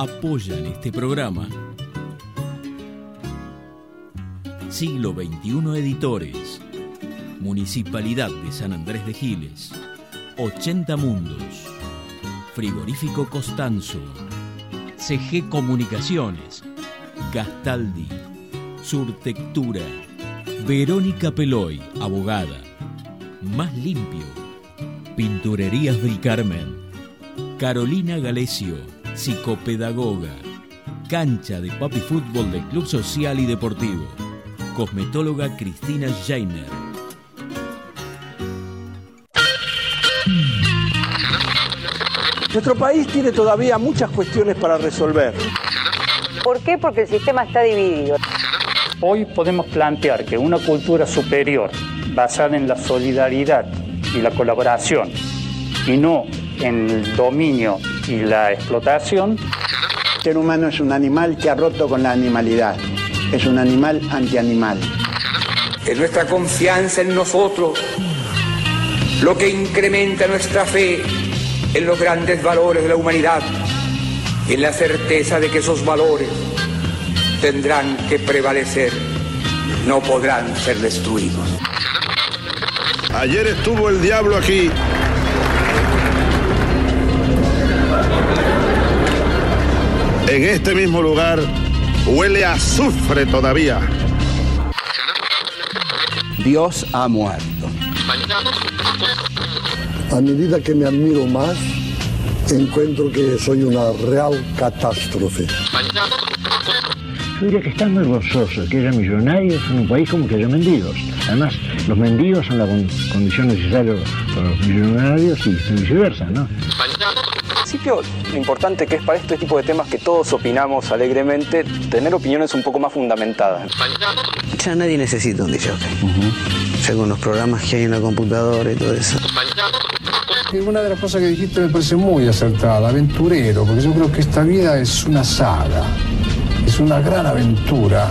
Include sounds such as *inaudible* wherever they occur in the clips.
apoyan este programa. Siglo XXI Editores, Municipalidad de San Andrés de Giles, 80 Mundos, Frigorífico Costanzo, CG Comunicaciones, Gastaldi, Surtectura, Verónica Peloy, abogada, Más Limpio, Pinturerías del Carmen, Carolina Galesio, psicopedagoga, cancha de papi fútbol del Club Social y Deportivo, cosmetóloga Cristina Jainer. Nuestro país tiene todavía muchas cuestiones para resolver. ¿Por qué? Porque el sistema está dividido. Hoy podemos plantear que una cultura superior, basada en la solidaridad y la colaboración, y no en el dominio y la explotación. El ser humano es un animal que ha roto con la animalidad. Es un animal antianimal. Es nuestra confianza en nosotros lo que incrementa nuestra fe en los grandes valores de la humanidad y en la certeza de que esos valores tendrán que prevalecer, no podrán ser destruidos. Ayer estuvo el diablo aquí. En este mismo lugar huele a azufre todavía. Dios ha muerto. A medida que me admiro más, encuentro que soy una real catástrofe. Yo diría que están muy gozoso que haya millonarios en un país como que haya mendigos. Además, los mendigos son la con- condición necesaria para los millonarios y viceversa, ¿no? En principio, lo importante que es para este tipo de temas que todos opinamos alegremente, tener opiniones un poco más fundamentadas. Ya nadie necesita un DJ. Ya con los programas que hay en la computadora y todo eso. Y Una de las cosas que dijiste me parece muy acertada, aventurero, porque yo creo que esta vida es una saga, es una gran aventura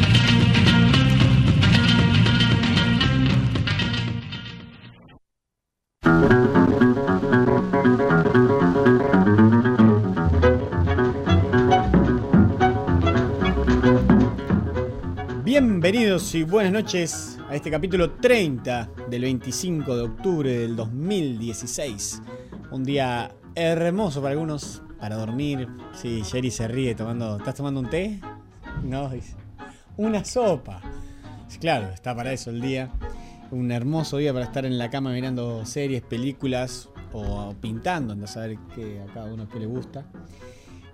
Y buenas noches a este capítulo 30 del 25 de octubre del 2016. Un día hermoso para algunos, para dormir. Sí, Jerry se ríe tomando. ¿Estás tomando un té? No. Una sopa. Claro, está para eso el día. Un hermoso día para estar en la cama mirando series, películas o pintando, a saber qué a cada uno qué le gusta.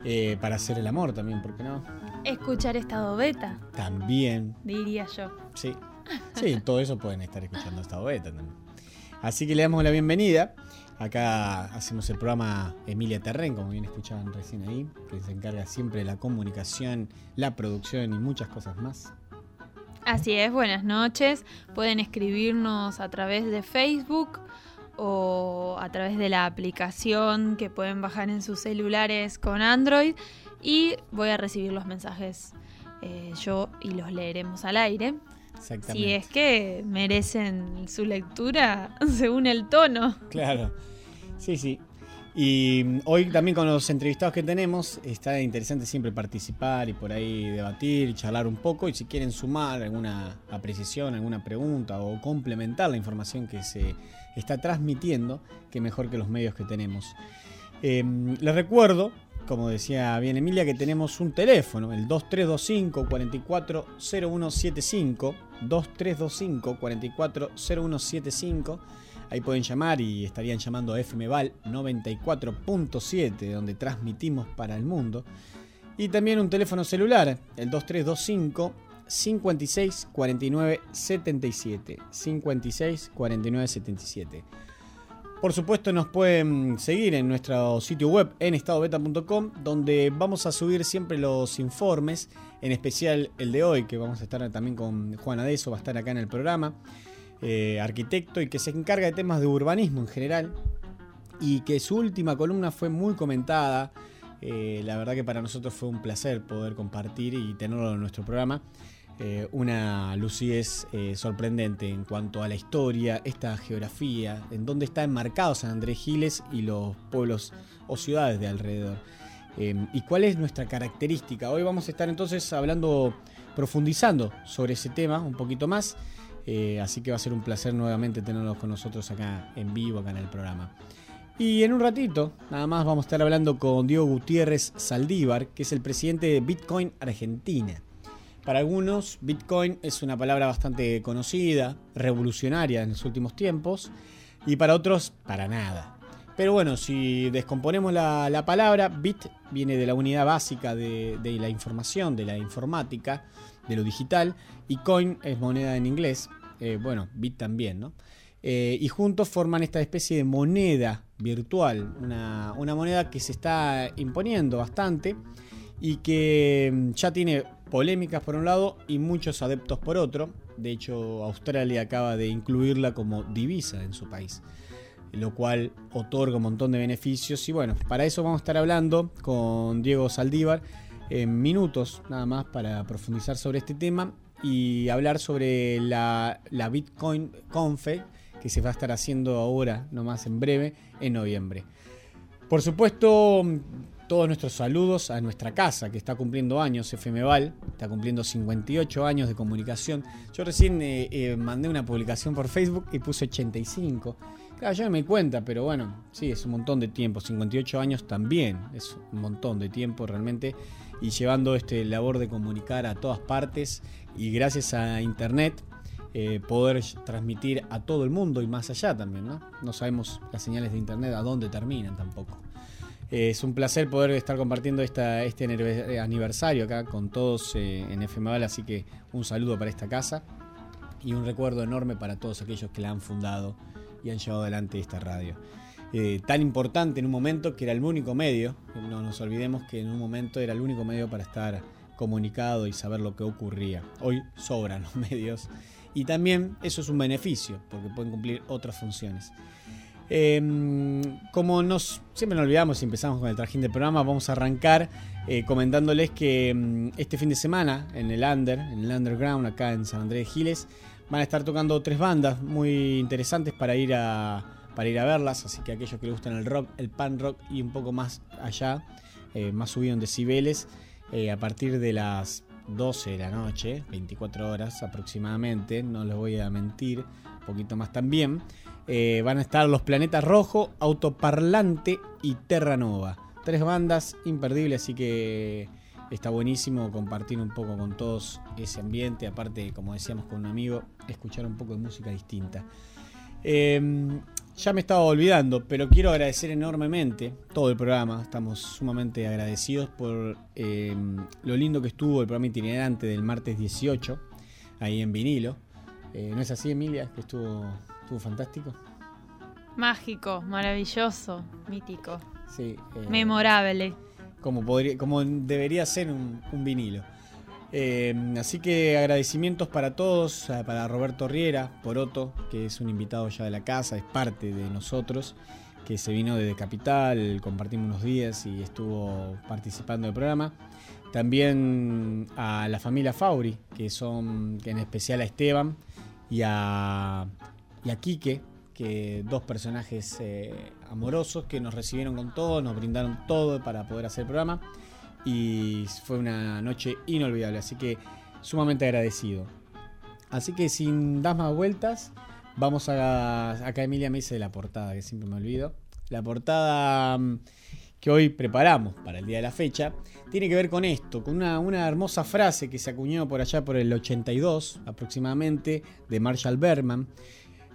Eh, para hacer el amor también, ¿por qué no? Escuchar estado beta, También. diría yo. Sí. *laughs* Sí, todo eso pueden estar escuchando esta beta también. Así que le damos la bienvenida. Acá hacemos el programa Emilia Terren, como bien escuchaban recién ahí, que se encarga siempre de la comunicación, la producción y muchas cosas más. Así es, buenas noches. Pueden escribirnos a través de Facebook o a través de la aplicación que pueden bajar en sus celulares con Android y voy a recibir los mensajes eh, yo y los leeremos al aire. Exactamente. Si es que merecen su lectura *laughs* según el tono. Claro. Sí, sí. Y hoy también con los entrevistados que tenemos, está interesante siempre participar y por ahí debatir charlar un poco. Y si quieren sumar alguna apreciación, alguna pregunta o complementar la información que se está transmitiendo, que mejor que los medios que tenemos. Eh, les recuerdo, como decía bien Emilia, que tenemos un teléfono, el 2325 440175. 2325 440175. Ahí pueden llamar y estarían llamando a FMVAL 94.7, donde transmitimos para el mundo. Y también un teléfono celular, el 2325 56 49 77. 56 49 77. Por supuesto nos pueden seguir en nuestro sitio web en estadobeta.com donde vamos a subir siempre los informes, en especial el de hoy que vamos a estar también con Juan Adeso, va a estar acá en el programa, eh, arquitecto y que se encarga de temas de urbanismo en general y que su última columna fue muy comentada. Eh, la verdad que para nosotros fue un placer poder compartir y tenerlo en nuestro programa. Eh, una lucidez eh, sorprendente en cuanto a la historia, esta geografía, en dónde está enmarcado San Andrés Giles y los pueblos o ciudades de alrededor. y cuál es nuestra característica. Hoy vamos a estar entonces hablando, profundizando sobre ese tema un poquito más. Así que va a ser un placer nuevamente tenerlos con nosotros acá en vivo, acá en el programa. Y en un ratito, nada más vamos a estar hablando con Diego Gutiérrez Saldívar, que es el presidente de Bitcoin Argentina. Para algunos, Bitcoin es una palabra bastante conocida, revolucionaria en los últimos tiempos, y para otros, para nada. Pero bueno, si descomponemos la, palabra, bit viene de la unidad básica de, la información, de la informática, de lo digital, y coin es moneda en inglés, eh, bueno, bit también, ¿no? Eh, y juntos forman esta especie de moneda virtual, una, moneda que se está imponiendo bastante y que mm, ya tiene polémicas por un lado y muchos adeptos por otro. De hecho, Australia acaba de incluirla como divisa en su país, lo cual otorga un montón de beneficios. Y bueno, para eso vamos a estar hablando con Diego Saldívar en minutos nada más para profundizar sobre este tema y hablar sobre la, la Bitcoin Confe que se va a estar haciendo ahora, nomás en breve, en noviembre. Por supuesto, todos nuestros saludos a nuestra casa, que está cumpliendo años, FMVAL, está cumpliendo 58 años de comunicación. Yo recién eh, eh, mandé una publicación por Facebook y puse 85. Claro, yo no me cuenta, pero bueno, sí, es un montón de tiempo. 58 años también, es un montón de tiempo realmente. Y llevando este labor de comunicar a todas partes y gracias a Internet eh, poder transmitir a todo el mundo y más allá también, ¿no? No sabemos las señales de internet a dónde terminan tampoco. Eh, es un placer poder estar compartiendo esta, este eh, aniversario acá con todos en FMVAL, así que un saludo para esta casa y un recuerdo enorme para todos aquellos que la han fundado y han llevado adelante esta radio. Tan importante en un momento que era el único medio, no nos olvidemos que en un momento era el único medio para estar comunicado y saber lo que ocurría. Hoy sobran los *laughs* medios y también eso es un beneficio, porque pueden cumplir otras funciones. Em, como nos siempre nos olvidamos y empezamos con el trajín del programa, vamos a arrancar eh, comentándoles que em, este fin de semana en el Under, en el Underground, acá en San Andrés de Giles, van a estar tocando tres bandas muy interesantes para ir a, para ir a verlas. Así que aquellos que les gustan el rock, el pan rock y un poco más allá, eh, más subido en decibeles, eh, a partir de las 12 de la noche, 24 horas aproximadamente, no les voy a mentir, un poquito más también. Eh, van a estar Los Planetas Rojo, Autoparlante y Terra Nova. Tres bandas imperdibles, así que está buenísimo compartir un poco con todos ese ambiente. Aparte, como decíamos con un amigo, escuchar un poco de música distinta. Eh, ya me estaba olvidando, pero quiero agradecer enormemente todo el programa. Estamos sumamente agradecidos por em, lo lindo que estuvo el programa itinerante del martes 18, ahí en vinilo. Eh, ¿No es así, Emilia? Que estuvo, estuvo fantástico. Mágico, maravilloso, mítico. Sí. Eh, Memorable. Como, podría, como debería ser un vinilo. Eh, así que agradecimientos para todos, para Roberto Riera, Poroto, que es un invitado ya de la casa, es parte de nosotros, que se vino desde Capital, compartimos unos días y estuvo participando del programa. También a la familia Fauri, que son en especial a Esteban y a, y a Quique, que dos personajes eh, amorosos que nos recibieron con todo, nos brindaron todo para poder hacer el programa y fue una noche inolvidable, así que sumamente agradecido. Así que sin dar más vueltas, vamos a... Acá Emilia me dice la portada, que siempre me olvido. La portada mm, que hoy preparamos para el día de la fecha tiene que ver con esto, con una, hermosa frase que se acuñó por allá por el 82 aproximadamente de Marshall Berman,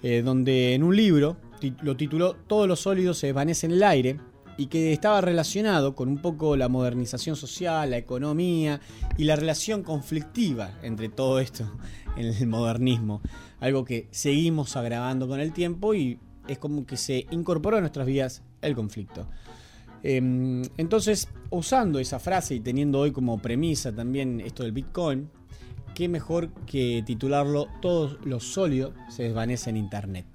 eh, donde en un libro lo tituló Todos los sólidos se desvanecen en el aire y que estaba relacionado con un poco la modernización social, la economía y la relación conflictiva entre todo esto *laughs* en el modernismo. Algo que seguimos agravando con el tiempo y es como que se incorporó a nuestras vidas el conflicto. Em, entonces, usando esa frase y teniendo hoy como premisa también esto del Bitcoin, qué mejor que titularlo Todo lo sólido se desvanece en Internet.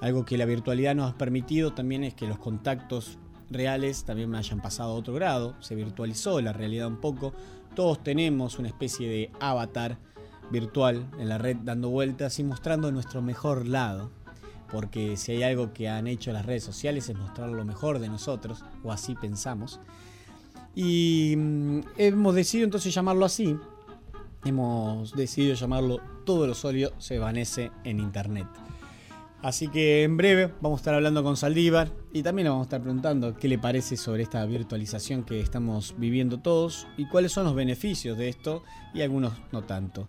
Algo que la virtualidad nos ha permitido también es que los contactos reales también me hayan pasado a otro grado, se virtualizó la realidad un poco, todos tenemos una especie de avatar virtual en la red dando vueltas y mostrando nuestro mejor lado, porque si hay algo que han hecho las redes sociales es mostrar lo mejor de nosotros, o así pensamos. Y mm, hemos decidido entonces llamarlo así, hemos decidido llamarlo Todo lo sólido se evanece en Internet. Así que en breve vamos a estar hablando con Saldívar y también le vamos a estar preguntando qué le parece sobre esta virtualización que estamos viviendo todos y cuáles son los beneficios de esto y algunos no tanto.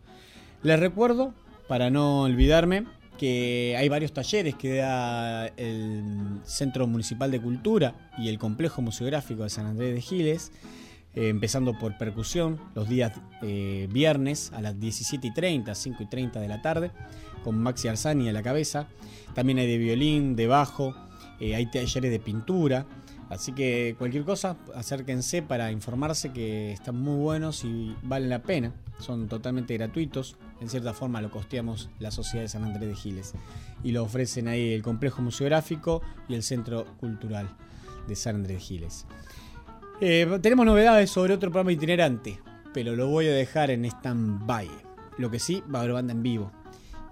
Les recuerdo, para no olvidarme, que hay varios talleres que da el Centro Municipal de Cultura y el Complejo Museográfico de San Andrés de Giles, eh, empezando por percusión los días eh, viernes a las 17 y 30, 5 y 30 de la tarde, con Maxi Arzani a la cabeza. También hay de violín, de bajo, eh, hay talleres de pintura. Así que cualquier cosa, acérquense para informarse que están muy buenos y valen la pena. Son totalmente gratuitos. En cierta forma lo costeamos la Sociedad de San Andrés de Giles. Y lo ofrecen ahí el Complejo Museográfico y el Centro Cultural de San Andrés de Giles. Eh, tenemos novedades sobre otro programa itinerante, pero lo voy a dejar en stand-by. Lo que sí, va a haber banda en vivo.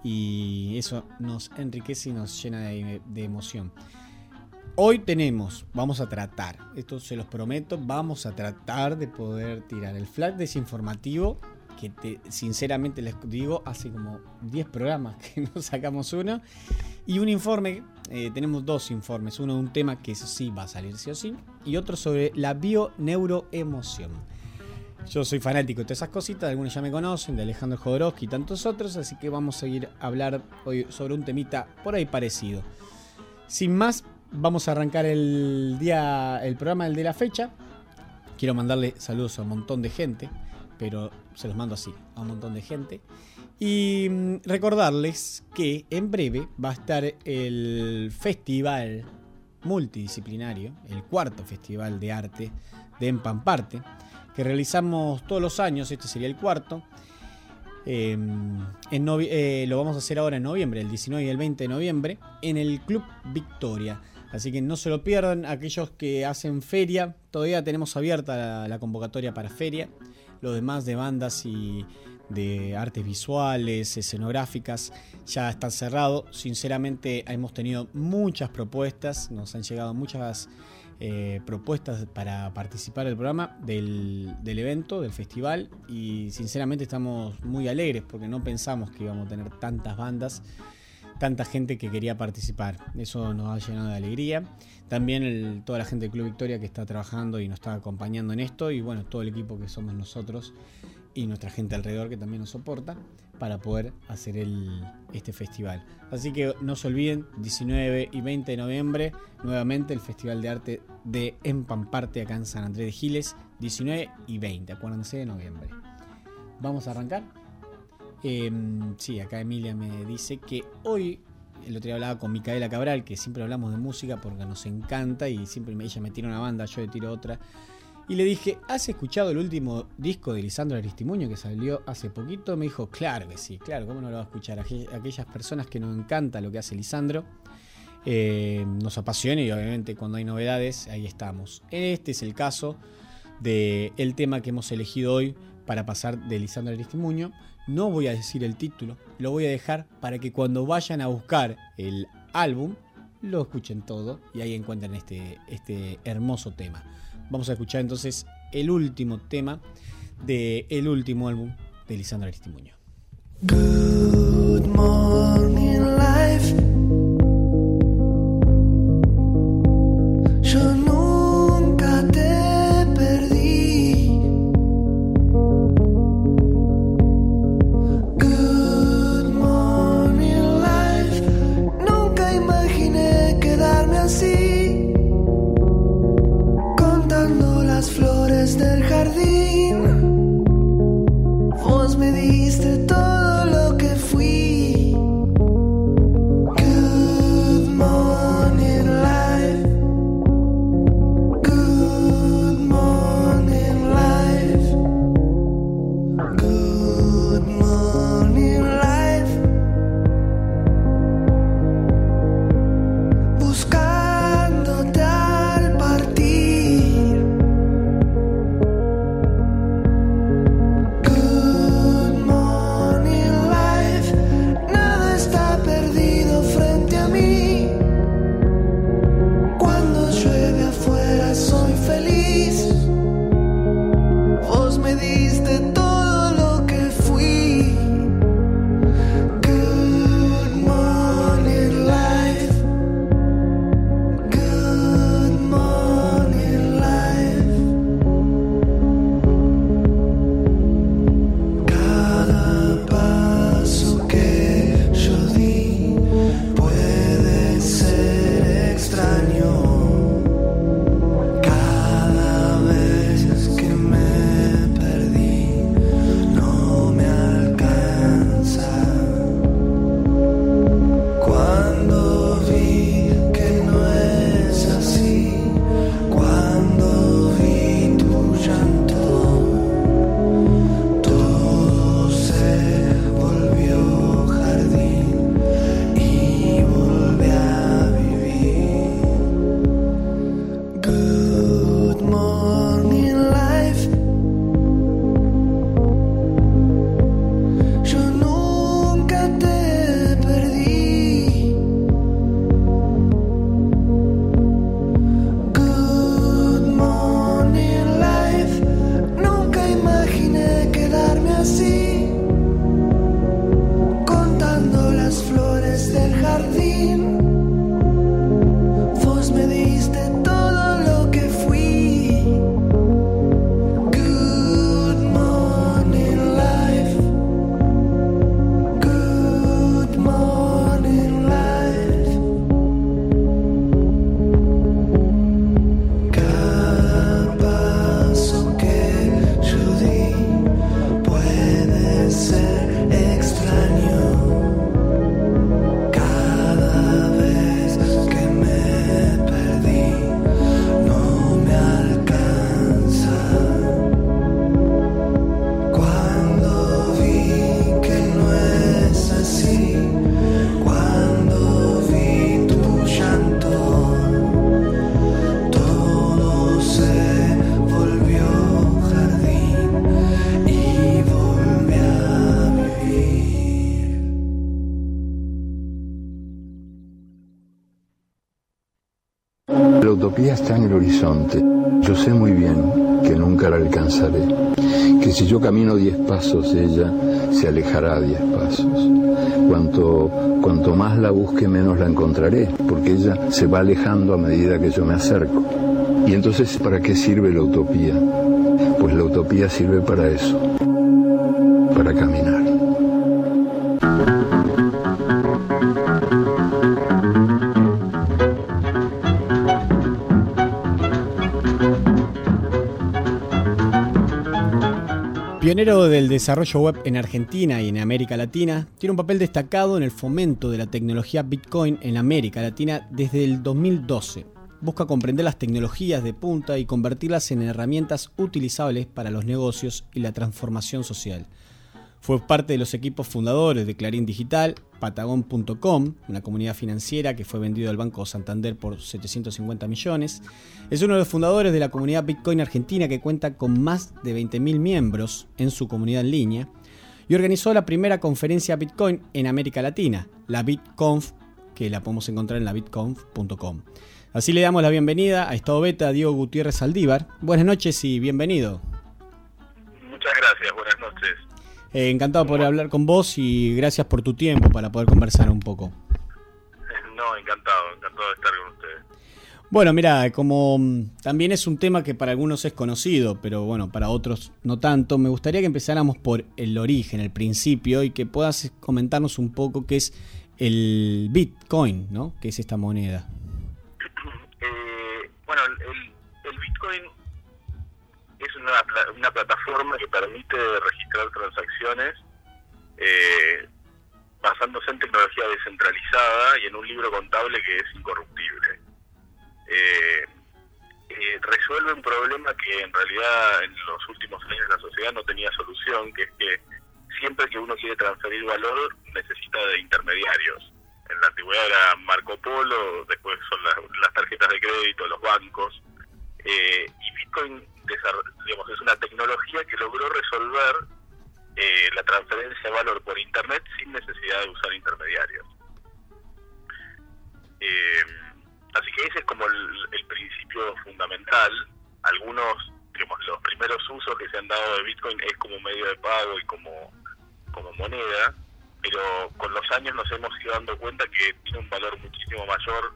Y eso nos enriquece y nos llena de, emoción. Hoy tenemos, vamos a tratar, esto se los prometo, vamos a tratar de poder tirar el flag desinformativo que te, sinceramente les digo, hace como 10 programas *laughs* que no sacamos uno. Y un informe, eh, tenemos dos informes, uno de un tema que sí va a salir sí o sí, y otro sobre la bioneuroemoción. Yo soy fanático de todas esas cositas, algunos ya me conocen, de Alejandro Jodorowsky y tantos otros, así que vamos a ir a hablar hoy sobre un temita por ahí parecido. Sin más, vamos a arrancar el día, el programa del de la fecha. Quiero mandarle saludos a un montón de gente, pero se los mando así, a un montón de gente. Y mm, recordarles que en breve va a estar el festival multidisciplinario, el cuarto festival de arte de Empamparte, que realizamos todos los años, este sería el cuarto. en eh, lo vamos a hacer ahora en noviembre, el 19 y el 20 de noviembre, en el Club Victoria. Así que no se lo pierdan, aquellos que hacen feria, todavía tenemos abierta la, la convocatoria para feria. Los demás de bandas y de artes visuales, escenográficas, ya está cerrado. Sinceramente hemos tenido muchas propuestas, nos han llegado muchas eh, propuestas para participar del programa, del, del, evento, del festival y sinceramente estamos muy alegres porque no pensamos que íbamos a tener tantas bandas tanta gente que quería participar. Eso nos ha llenado de alegría. También toda la gente del Club Victoria que está trabajando y nos está acompañando en esto. Y bueno, todo el equipo que somos nosotros y nuestra gente alrededor que también nos soporta para poder hacer el, este festival. Así que no se olviden, 19 y 20 de noviembre, nuevamente el Festival de Arte de Empamparte acá en San Andrés de Giles, 19 y 20, acuérdense de noviembre. ¿Vamos a arrancar? Eh, sí, acá Emilia me dice que hoy, el otro día hablaba con Micaela Cabral, que siempre hablamos de música porque nos encanta y siempre ella me tira una banda, yo le tiro otra. Y le dije, ¿has escuchado el último disco de Lisandro Aristimuño que salió hace poquito? Me dijo, claro que sí, claro, ¿cómo no lo va a escuchar? Aquellas personas que nos encanta lo que hace Lisandro, eh, nos apasiona y obviamente cuando hay novedades, ahí estamos. Este es el caso del el tema que hemos elegido hoy para pasar de Lisandro Aristimuño. No voy a decir el título, lo voy a dejar para que cuando vayan a buscar el álbum, lo escuchen todo y ahí encuentren este, este hermoso tema. Vamos a escuchar entonces el último tema del el último álbum de Lisandro Aristimuño. Que si yo camino diez pasos, ella se alejará diez pasos. Cuanto, cuanto más la busque, menos la encontraré, porque ella se va alejando a medida que yo me acerco. Y entonces, ¿para qué sirve la utopía? Pues la utopía sirve para eso, Pionero del desarrollo web en Argentina y en América Latina, tiene un papel destacado en el fomento de la tecnología Bitcoin en América Latina desde el 2012. Busca comprender las tecnologías de punta y convertirlas en herramientas utilizables para los negocios y la transformación social. Fue parte de los equipos fundadores de Clarín Digital, Patagon.com, una comunidad financiera que fue vendido al Banco Santander por 750 millones. Es uno de los fundadores de la comunidad Bitcoin Argentina que cuenta con más de 20.000 miembros en su comunidad en línea y organizó la primera conferencia Bitcoin en América Latina, la BitConf, que la podemos encontrar en la bitconf.com. Así le damos la bienvenida a Estado Beta Diego Gutiérrez Aldívar. Buenas noches y bienvenido. Muchas gracias, buenas noches. Eh, encantado por hablar con vos y gracias por tu tiempo para poder conversar un poco. *laughs* No, encantado, encantado de estar con ustedes. Bueno, mira, como mm, también es un tema que para algunos es conocido, pero bueno, para otros no tanto, me gustaría que empezáramos por el origen, el principio, y que puedas comentarnos un poco qué es el Bitcoin, ¿no? ¿Qué es esta moneda? *clears throat* Eh, bueno, el, el Bitcoin es una, una plataforma que permite registrar transacciones eh, basándose en tecnología descentralizada y en un libro contable que es incorruptible. Eh, eh, resuelve un problema que en realidad en los últimos años la sociedad no tenía solución, que es que siempre que uno quiere transferir valor necesita de intermediarios. En la antigüedad era Marco Polo, después son las, las tarjetas de crédito, los bancos, eh, y Bitcoin digamos, es una tecnología que logró resolver eh, la transferencia de valor por Internet sin necesidad de usar intermediarios. Eh, así que ese es como el, el, principio fundamental. Algunos, digamos, los primeros usos que se han dado de Bitcoin es como medio de pago y como, como moneda, pero con los años nos hemos ido dando cuenta que tiene un valor muchísimo mayor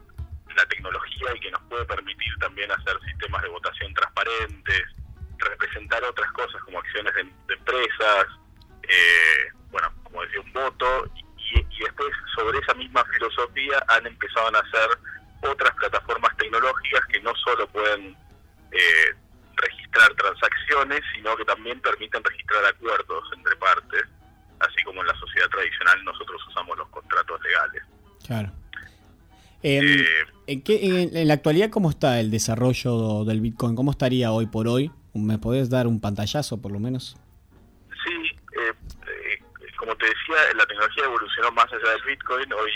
la tecnología y que nos puede permitir también hacer sistemas de votación transparentes, representar otras cosas como acciones de, de empresas, eh, bueno, como decía, un voto, y, y, después sobre esa misma filosofía han empezado a nacer otras plataformas tecnológicas que no solo pueden eh, registrar transacciones, sino que también permiten registrar acuerdos entre partes, así como en la sociedad tradicional nosotros usamos los contratos legales. Claro. Eh, ¿en, la actualidad, ¿cómo está el desarrollo del Bitcoin? ¿Cómo estaría hoy por hoy? ¿Me podés dar un pantallazo, por lo menos? Sí, eh, eh, como te decía, la tecnología evolucionó más allá del Bitcoin. Hoy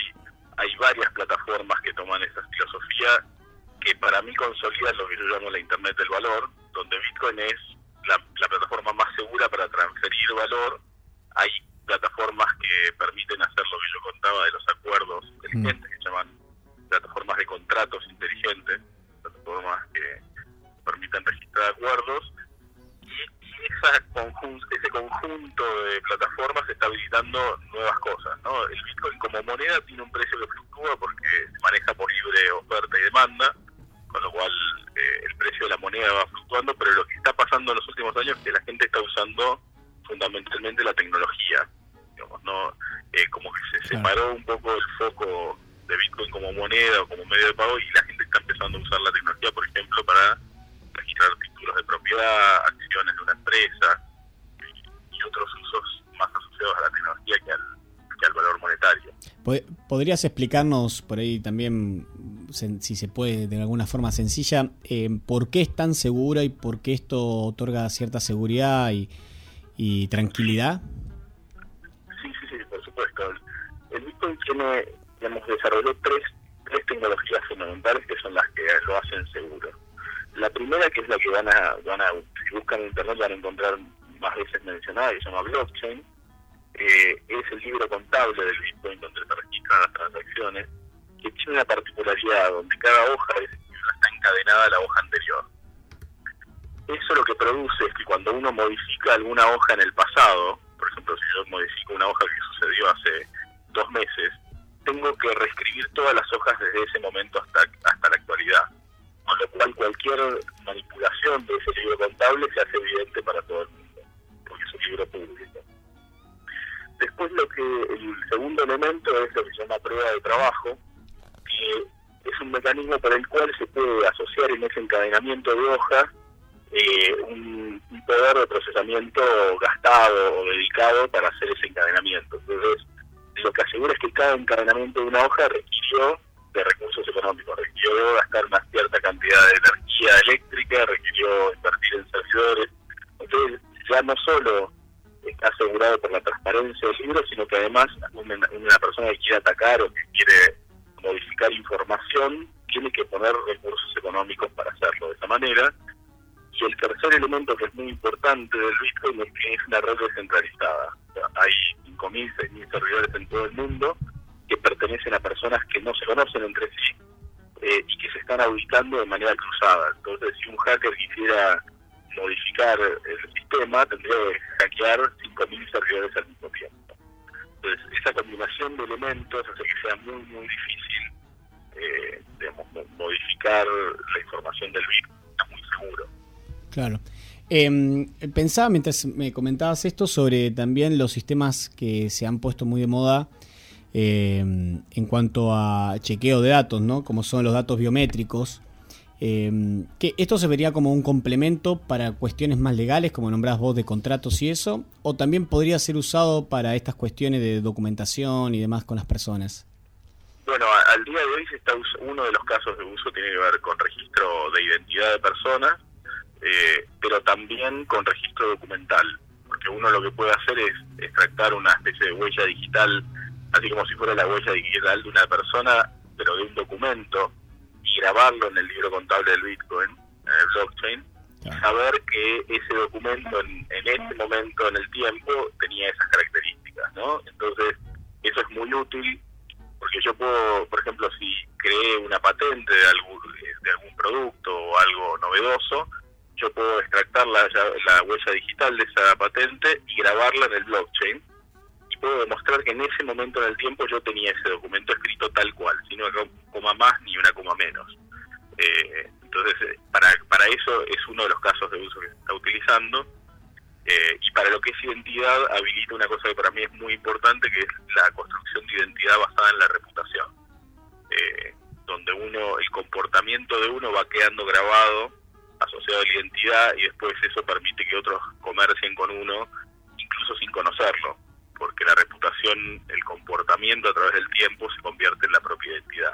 ¿Podrías explicarnos por ahí también, si se puede de alguna forma sencilla, eh, por qué es tan segura y por qué esto otorga cierta seguridad y tranquilidad? Eh, y que se están auditando de manera cruzada. Entonces, si un hacker quisiera modificar el sistema, tendría que hackear 5.000 servidores al mismo tiempo. Entonces, esa combinación de elementos hace que sea muy, muy difícil eh, modificar la información del Bitcoin. Está muy seguro. Claro. Eh, pensaba mientras me comentabas esto sobre también los sistemas que se han puesto muy de moda eh, en cuanto a chequeo de datos, ¿no? Como son los datos biométricos. Eh, que esto se vería como un complemento para cuestiones más legales, como nombrás vos de contratos y eso, o también podría ser usado para estas cuestiones de documentación y demás con las personas. Bueno, al día de hoy se está uno de los casos de uso tiene que ver con registro de identidad de personas eh, pero también con registro documental, porque uno lo que puede hacer es extractar una especie de huella digital, así como si fuera la huella digital de una persona, pero de un documento, y grabarlo en el libro contable del Bitcoin, en el blockchain, y saber que ese documento en, en ese momento en el tiempo tenía esas características, ¿no? Entonces, eso es muy útil porque yo puedo, por ejemplo, si creé una patente de algún, de algún producto o algo novedoso, yo puedo extractar la, la, huella digital de esa patente y grabarla en el blockchain puedo demostrar que en ese momento en el tiempo yo tenía ese documento escrito tal cual, sin una coma más ni una coma menos. Eh, entonces, para, para eso es uno de los casos de uso que se está utilizando. Eh, y para lo que es identidad, habilita una cosa que para mí es muy importante, que es la construcción de identidad basada en la reputación. Eh, donde uno, el comportamiento de uno va quedando grabado asociado a la identidad y después eso permite que otros comercien con uno incluso sin conocerlo, porque la reputación, el comportamiento a través del tiempo se convierte en la propia identidad.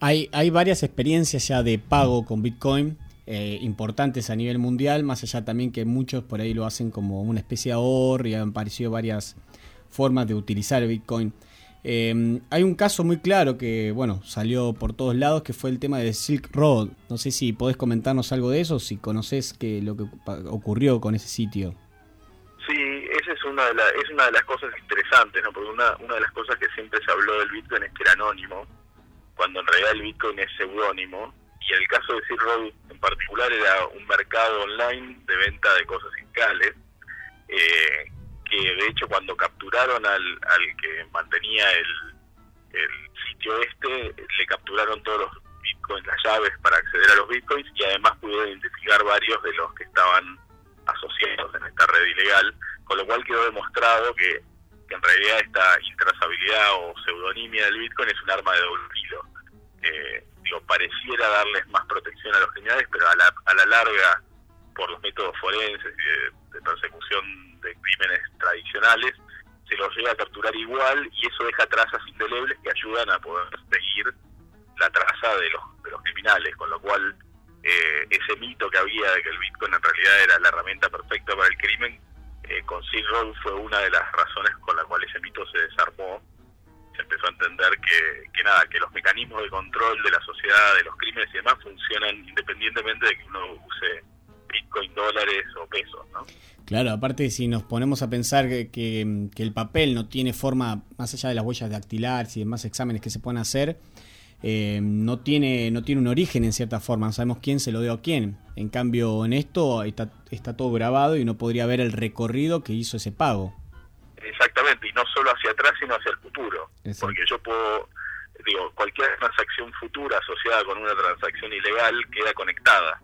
Hay, hay varias experiencias ya de pago con Bitcoin eh, importantes a nivel mundial, más allá también que muchos por ahí lo hacen como una especie de ahorro y han aparecido varias formas de utilizar Bitcoin. Eh, hay un caso muy claro que, bueno, salió por todos lados, que fue el tema de Silk Road. No sé si podés comentarnos algo de eso, si conoces que lo que ocurrió con ese sitio. Una de, la, es una de las cosas interesantes, ¿no? Porque una, una de las cosas que siempre se habló del Bitcoin es que era anónimo, cuando en realidad el Bitcoin es seudónimo. Y el caso de Silk Road en particular era un mercado online de venta de cosas fiscales. Eh, que de hecho cuando capturaron al, que mantenía el, el sitio este, le capturaron todos los bitcoins, las llaves para acceder a los bitcoins y además pudieron identificar varios de los que estaban asociados en esta red ilegal, con lo cual quedó demostrado que, en realidad esta intrazabilidad o pseudonimia del bitcoin es un arma de doble filo. Eh, digo, pareciera darles más protección a los criminales, pero a la, a la larga, por los métodos forenses y de, de persecución de crímenes tradicionales, se los llega a capturar igual y eso deja trazas indelebles que ayudan a poder seguir la traza de los, de los criminales, con lo cual eh, ese mito que había de que el Bitcoin en realidad era la herramienta perfecta para el crimen, eh, con Silk Road fue una de las razones con la cual ese mito se desarmó. Se empezó a entender que, que nada, que los mecanismos de control de la sociedad, de los crímenes y demás funcionan independientemente de que uno use Bitcoin, dólares o pesos, ¿no? Claro, aparte si nos ponemos a pensar que, que, que, el papel no tiene forma, más allá de las huellas dactilares y demás exámenes que se pueden hacer, eh, no, tiene, no tiene un origen en cierta forma, no sabemos quién se lo dio a quién. En cambio, en esto está, está todo grabado y no podría ver el recorrido que hizo ese pago. Exactamente, y no solo hacia atrás, sino hacia el futuro. Porque yo puedo, digo, cualquier transacción futura asociada con una transacción ilegal queda conectada.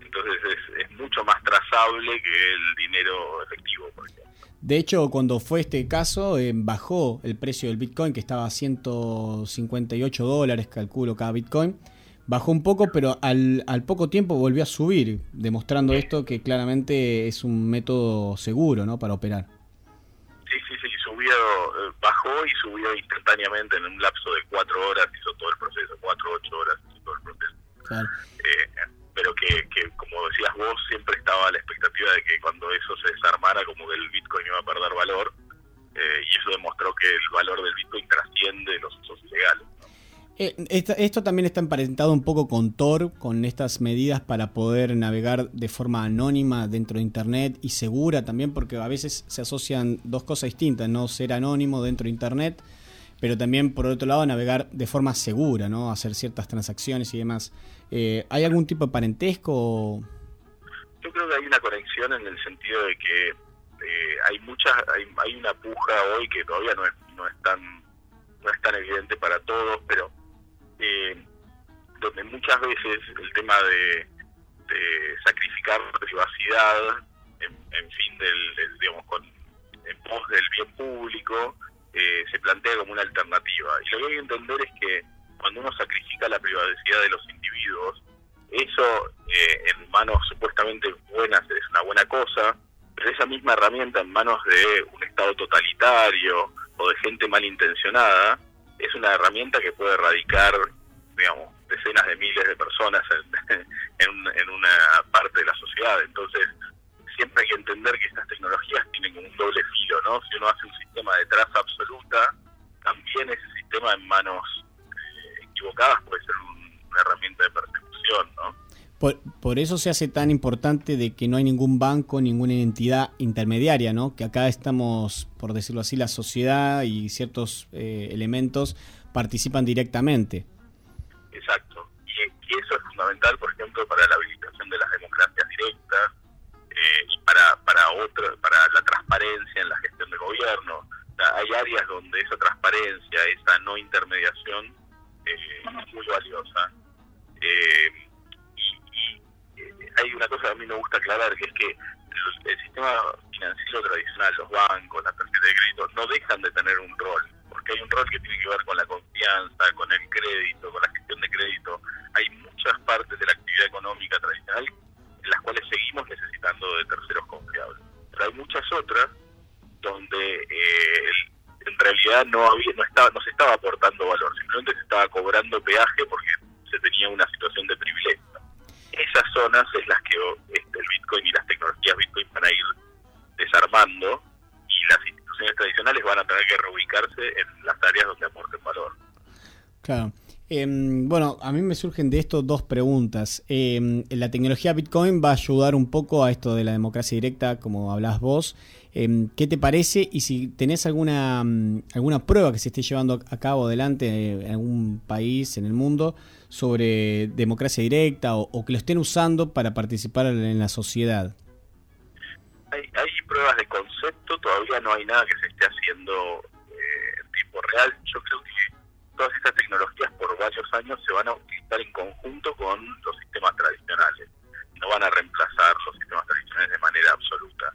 Entonces es, es mucho más trazable que el dinero efectivo, por ejemplo. De hecho, cuando fue este caso, eh, bajó el precio del Bitcoin, que estaba a 158 dólares, calculo, cada Bitcoin. Bajó un poco, pero al, al poco tiempo volvió a subir, demostrando esto que claramente es un método seguro ¿no? para operar. Sí, sí, sí, subió, eh, bajó y subió instantáneamente en un lapso de cuatro horas, hizo todo el proceso, cuatro, ocho horas hizo todo el proceso. Claro. Eh, pero que, que, como decías vos, siempre estaba la expectativa de que cuando eso se desarmara, como que el Bitcoin iba a perder valor, eh, y eso demostró que el valor del Bitcoin trasciende los usos ilegales. Eh, esto, esto, también está emparentado un poco con Tor, con estas medidas para poder navegar de forma anónima dentro de Internet y segura también, porque a veces se asocian dos cosas distintas, no ser anónimo dentro de Internet, pero también por otro lado navegar de forma segura, ¿no? hacer ciertas transacciones y demás. Eh, ¿Hay algún tipo de parentesco? Yo creo que hay una conexión en el sentido de que eh, hay muchas, hay, hay, una puja hoy que todavía no es, no es tan no es tan evidente para todos, pero eh, donde muchas veces el tema de, de sacrificar privacidad en, en fin del, digamos con en pos del bien público eh, se plantea como una alternativa y lo que hay que entender es que cuando uno sacrifica la privacidad de los individuos eso eh, en manos supuestamente buenas es una buena cosa pero esa misma herramienta en manos de un estado totalitario o de gente malintencionada es una herramienta que puede erradicar, digamos, decenas de miles de personas en, *laughs* en, en, una parte de la sociedad. Entonces, siempre hay que entender que estas tecnologías tienen un doble filo, ¿no? Si uno hace un sistema de traza absoluta, también ese sistema en manos eh, equivocadas puede ser un, una herramienta de persecución, ¿no? Por, por, eso se hace tan importante de que no hay ningún banco, ninguna entidad intermediaria, ¿no? Que acá estamos, por decirlo así, la sociedad y ciertos eh, elementos participan directamente. Exacto. Y, y, eso es fundamental, por ejemplo, para la habilitación de las democracias directas eh, y para, para, otro, para la transparencia en la gestión de gobierno. Hay áreas donde esa transparencia, esa no intermediación eh, es muy valiosa. Eh, hay una cosa que a mí me gusta aclarar, que es que el, el, sistema financiero tradicional, los bancos, las tarjetas de crédito, no dejan de tener un rol, porque hay un rol que tiene que ver con la confianza, con el crédito, con la gestión de crédito. Hay muchas partes de la actividad económica tradicional en las cuales seguimos necesitando de terceros confiables. Pero hay muchas otras donde eh, en realidad no había, no estaba, no se estaba aportando valor, simplemente se estaba cobrando peaje porque se tenía una situación de privilegio esas zonas es las que este, el Bitcoin y las tecnologías Bitcoin van a ir desarmando y las instituciones tradicionales van a tener que reubicarse en las áreas donde aporten valor. Claro. Eh, bueno, a mí me surgen de esto dos preguntas. Eh, la tecnología Bitcoin va a ayudar un poco a esto de la democracia directa, como hablas vos. Eh, ¿Qué te parece? Y si tenés alguna, alguna prueba que se esté llevando a cabo adelante en algún país, en el mundo, sobre democracia directa o, que lo estén usando para participar en la sociedad. Hay, hay, pruebas de concepto, todavía no hay nada que se esté haciendo eh, en real. Yo creo que todas estas tecnologías por varios años se van a utilizar en conjunto con los sistemas tradicionales. No van a reemplazar los sistemas tradicionales de manera absoluta.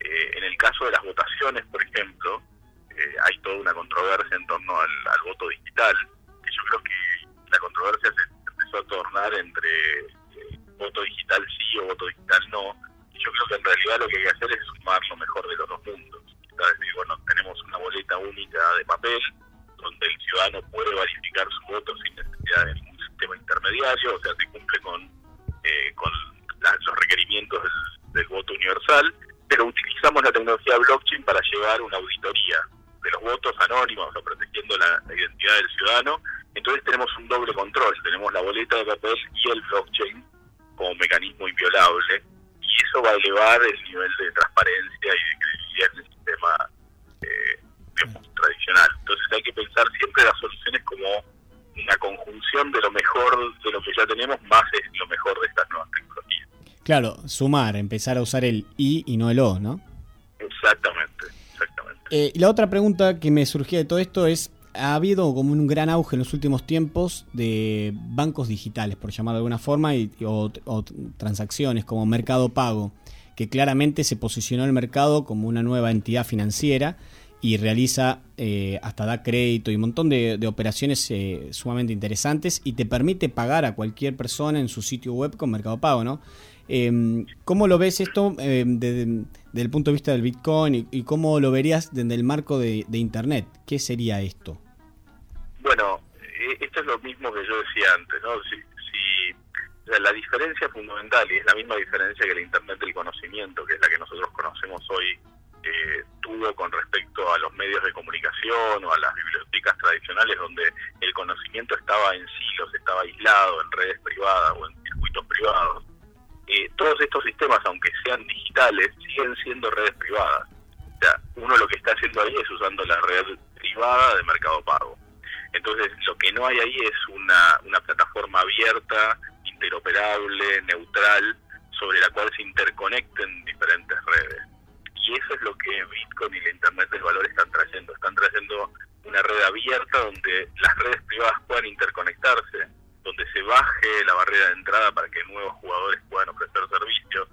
Eh, en el caso de las votaciones, por ejemplo, eh, hay toda una controversia en torno al, voto digital, que yo creo que la controversia se empezó a tornar entre eh, voto digital sí o voto digital no. Y yo creo que en realidad lo que hay que hacer es sumar lo mejor de los dos mundos. Es decir, bueno, tenemos una boleta única de papel donde el ciudadano puede verificar su voto sin necesidad de ningún sistema intermediario, o sea, se cumple con, eh, con la, los requerimientos del, voto universal, pero utilizamos la tecnología blockchain para llevar una auditoría de los votos anónimos, o protegiendo la, identidad del ciudadano. Entonces tenemos un doble control, tenemos la boleta de papel y el blockchain como mecanismo inviolable y eso va a elevar el nivel de transparencia y de credibilidad del sistema eh, tradicional. Entonces hay que pensar siempre las soluciones como una conjunción de lo mejor de lo que ya tenemos más es lo mejor de estas nuevas tecnologías. Claro, sumar, empezar a usar el I y no el O, ¿no? Exactamente, exactamente. Eh, y la otra pregunta que me surgía de todo esto es, ha habido como un gran auge en los últimos tiempos de bancos digitales, por llamarlo de alguna forma, y, o, o transacciones como Mercado Pago, que claramente se posicionó el mercado como una nueva entidad financiera y realiza eh, hasta da crédito y un montón de, operaciones eh, sumamente interesantes y te permite pagar a cualquier persona en su sitio web con Mercado Pago, ¿no? Eh, ¿Cómo lo ves esto eh, desde, el punto de vista del Bitcoin y, cómo lo verías desde el marco de, de Internet? ¿Qué sería esto? Bueno, eh, esto es lo mismo que yo decía antes, ¿no? Si, la diferencia fundamental, y es la misma diferencia que el Internet del conocimiento, que es la que nosotros conocemos hoy, eh, tuvo con respecto a los medios de comunicación o a las bibliotecas tradicionales donde el conocimiento estaba en silos, estaba aislado en redes privadas o en circuitos privados. Eh, todos estos sistemas, aunque sean digitales, siguen siendo redes privadas. O sea, uno lo que está haciendo ahí es usando la red privada de Mercado Pago. Entonces, lo que no hay ahí es una, una plataforma abierta, interoperable, neutral, sobre la cual se interconecten diferentes redes. Y eso es lo que Bitcoin y la Internet del Valor están trayendo. Están trayendo una red abierta donde las redes privadas puedan interconectarse, donde se baje la barrera de entrada para que nuevos jugadores puedan ofrecer servicios.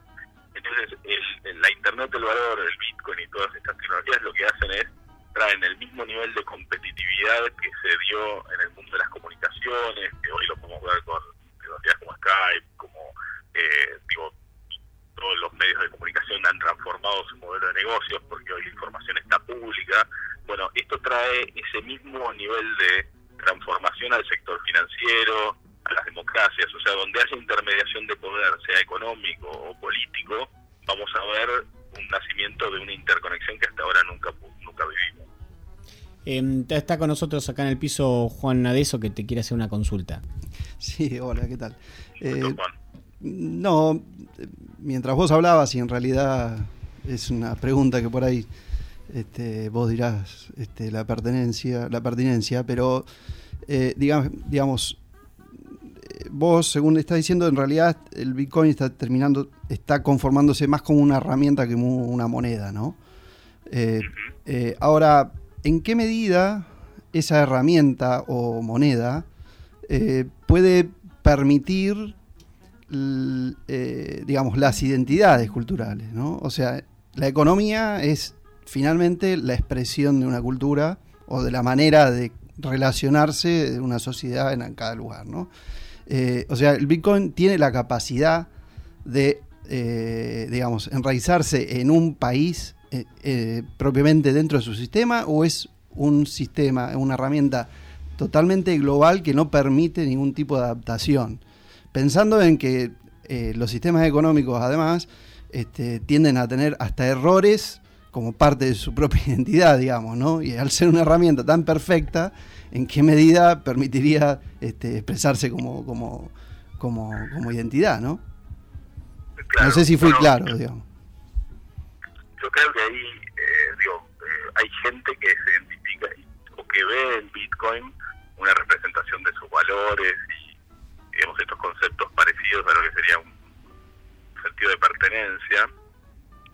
Entonces, el, la Internet del Valor, el Bitcoin y todas estas tecnologías lo que hacen es traen el mismo nivel de competitividad que se dio en el mundo de las comunicaciones, que hoy lo podemos ver con tecnologías como Skype, como eh, digo, todos los medios de comunicación han transformado su modelo de negocios porque hoy la información está pública. Bueno, esto trae nivel de transformación al sector financiero, a las democracias, o sea, donde haya intermediación de poder, sea económico o político, vamos a ver un nacimiento de una interconexión que hasta ahora nunca, nunca vivimos. Eh, está con nosotros acá en el piso Juan Nadeso que te quiere hacer una consulta. Sí, hola, ¿qué tal? Eh, no, mientras vos hablabas y en realidad es una pregunta que por ahí este, vos dirás este, la pertenencia, la pertinencia, pero eh, digamos, digamos, vos según estás diciendo en realidad el Bitcoin está terminando, está conformándose más como una herramienta que como una moneda, ¿no? Eh, eh, ahora, ¿en qué medida esa herramienta o moneda eh, puede permitir, eh, digamos, las identidades culturales, ¿no? O sea, la economía es finalmente la expresión de una cultura o de la manera de relacionarse de una sociedad en cada lugar, ¿no? Eh, o sea, el Bitcoin tiene la capacidad de, eh, digamos, enraizarse en un país eh, propiamente dentro de su sistema o es un sistema, una herramienta totalmente global que no permite ningún tipo de adaptación. Pensando en que los sistemas económicos además este, tienden a tener hasta errores como parte de su propia *laughs* identidad, digamos, ¿no? Y al ser una herramienta tan perfecta, ¿en qué medida permitiría este, expresarse como, como, como, como identidad, ¿no? Claro, no sé si fui bueno, claro, digamos. Yo creo que ahí, eh, digo, eh, hay gente que se identifica o que ve en Bitcoin una representación de sus valores y, digamos, estos conceptos parecidos a lo que sería un sentido de pertenencia.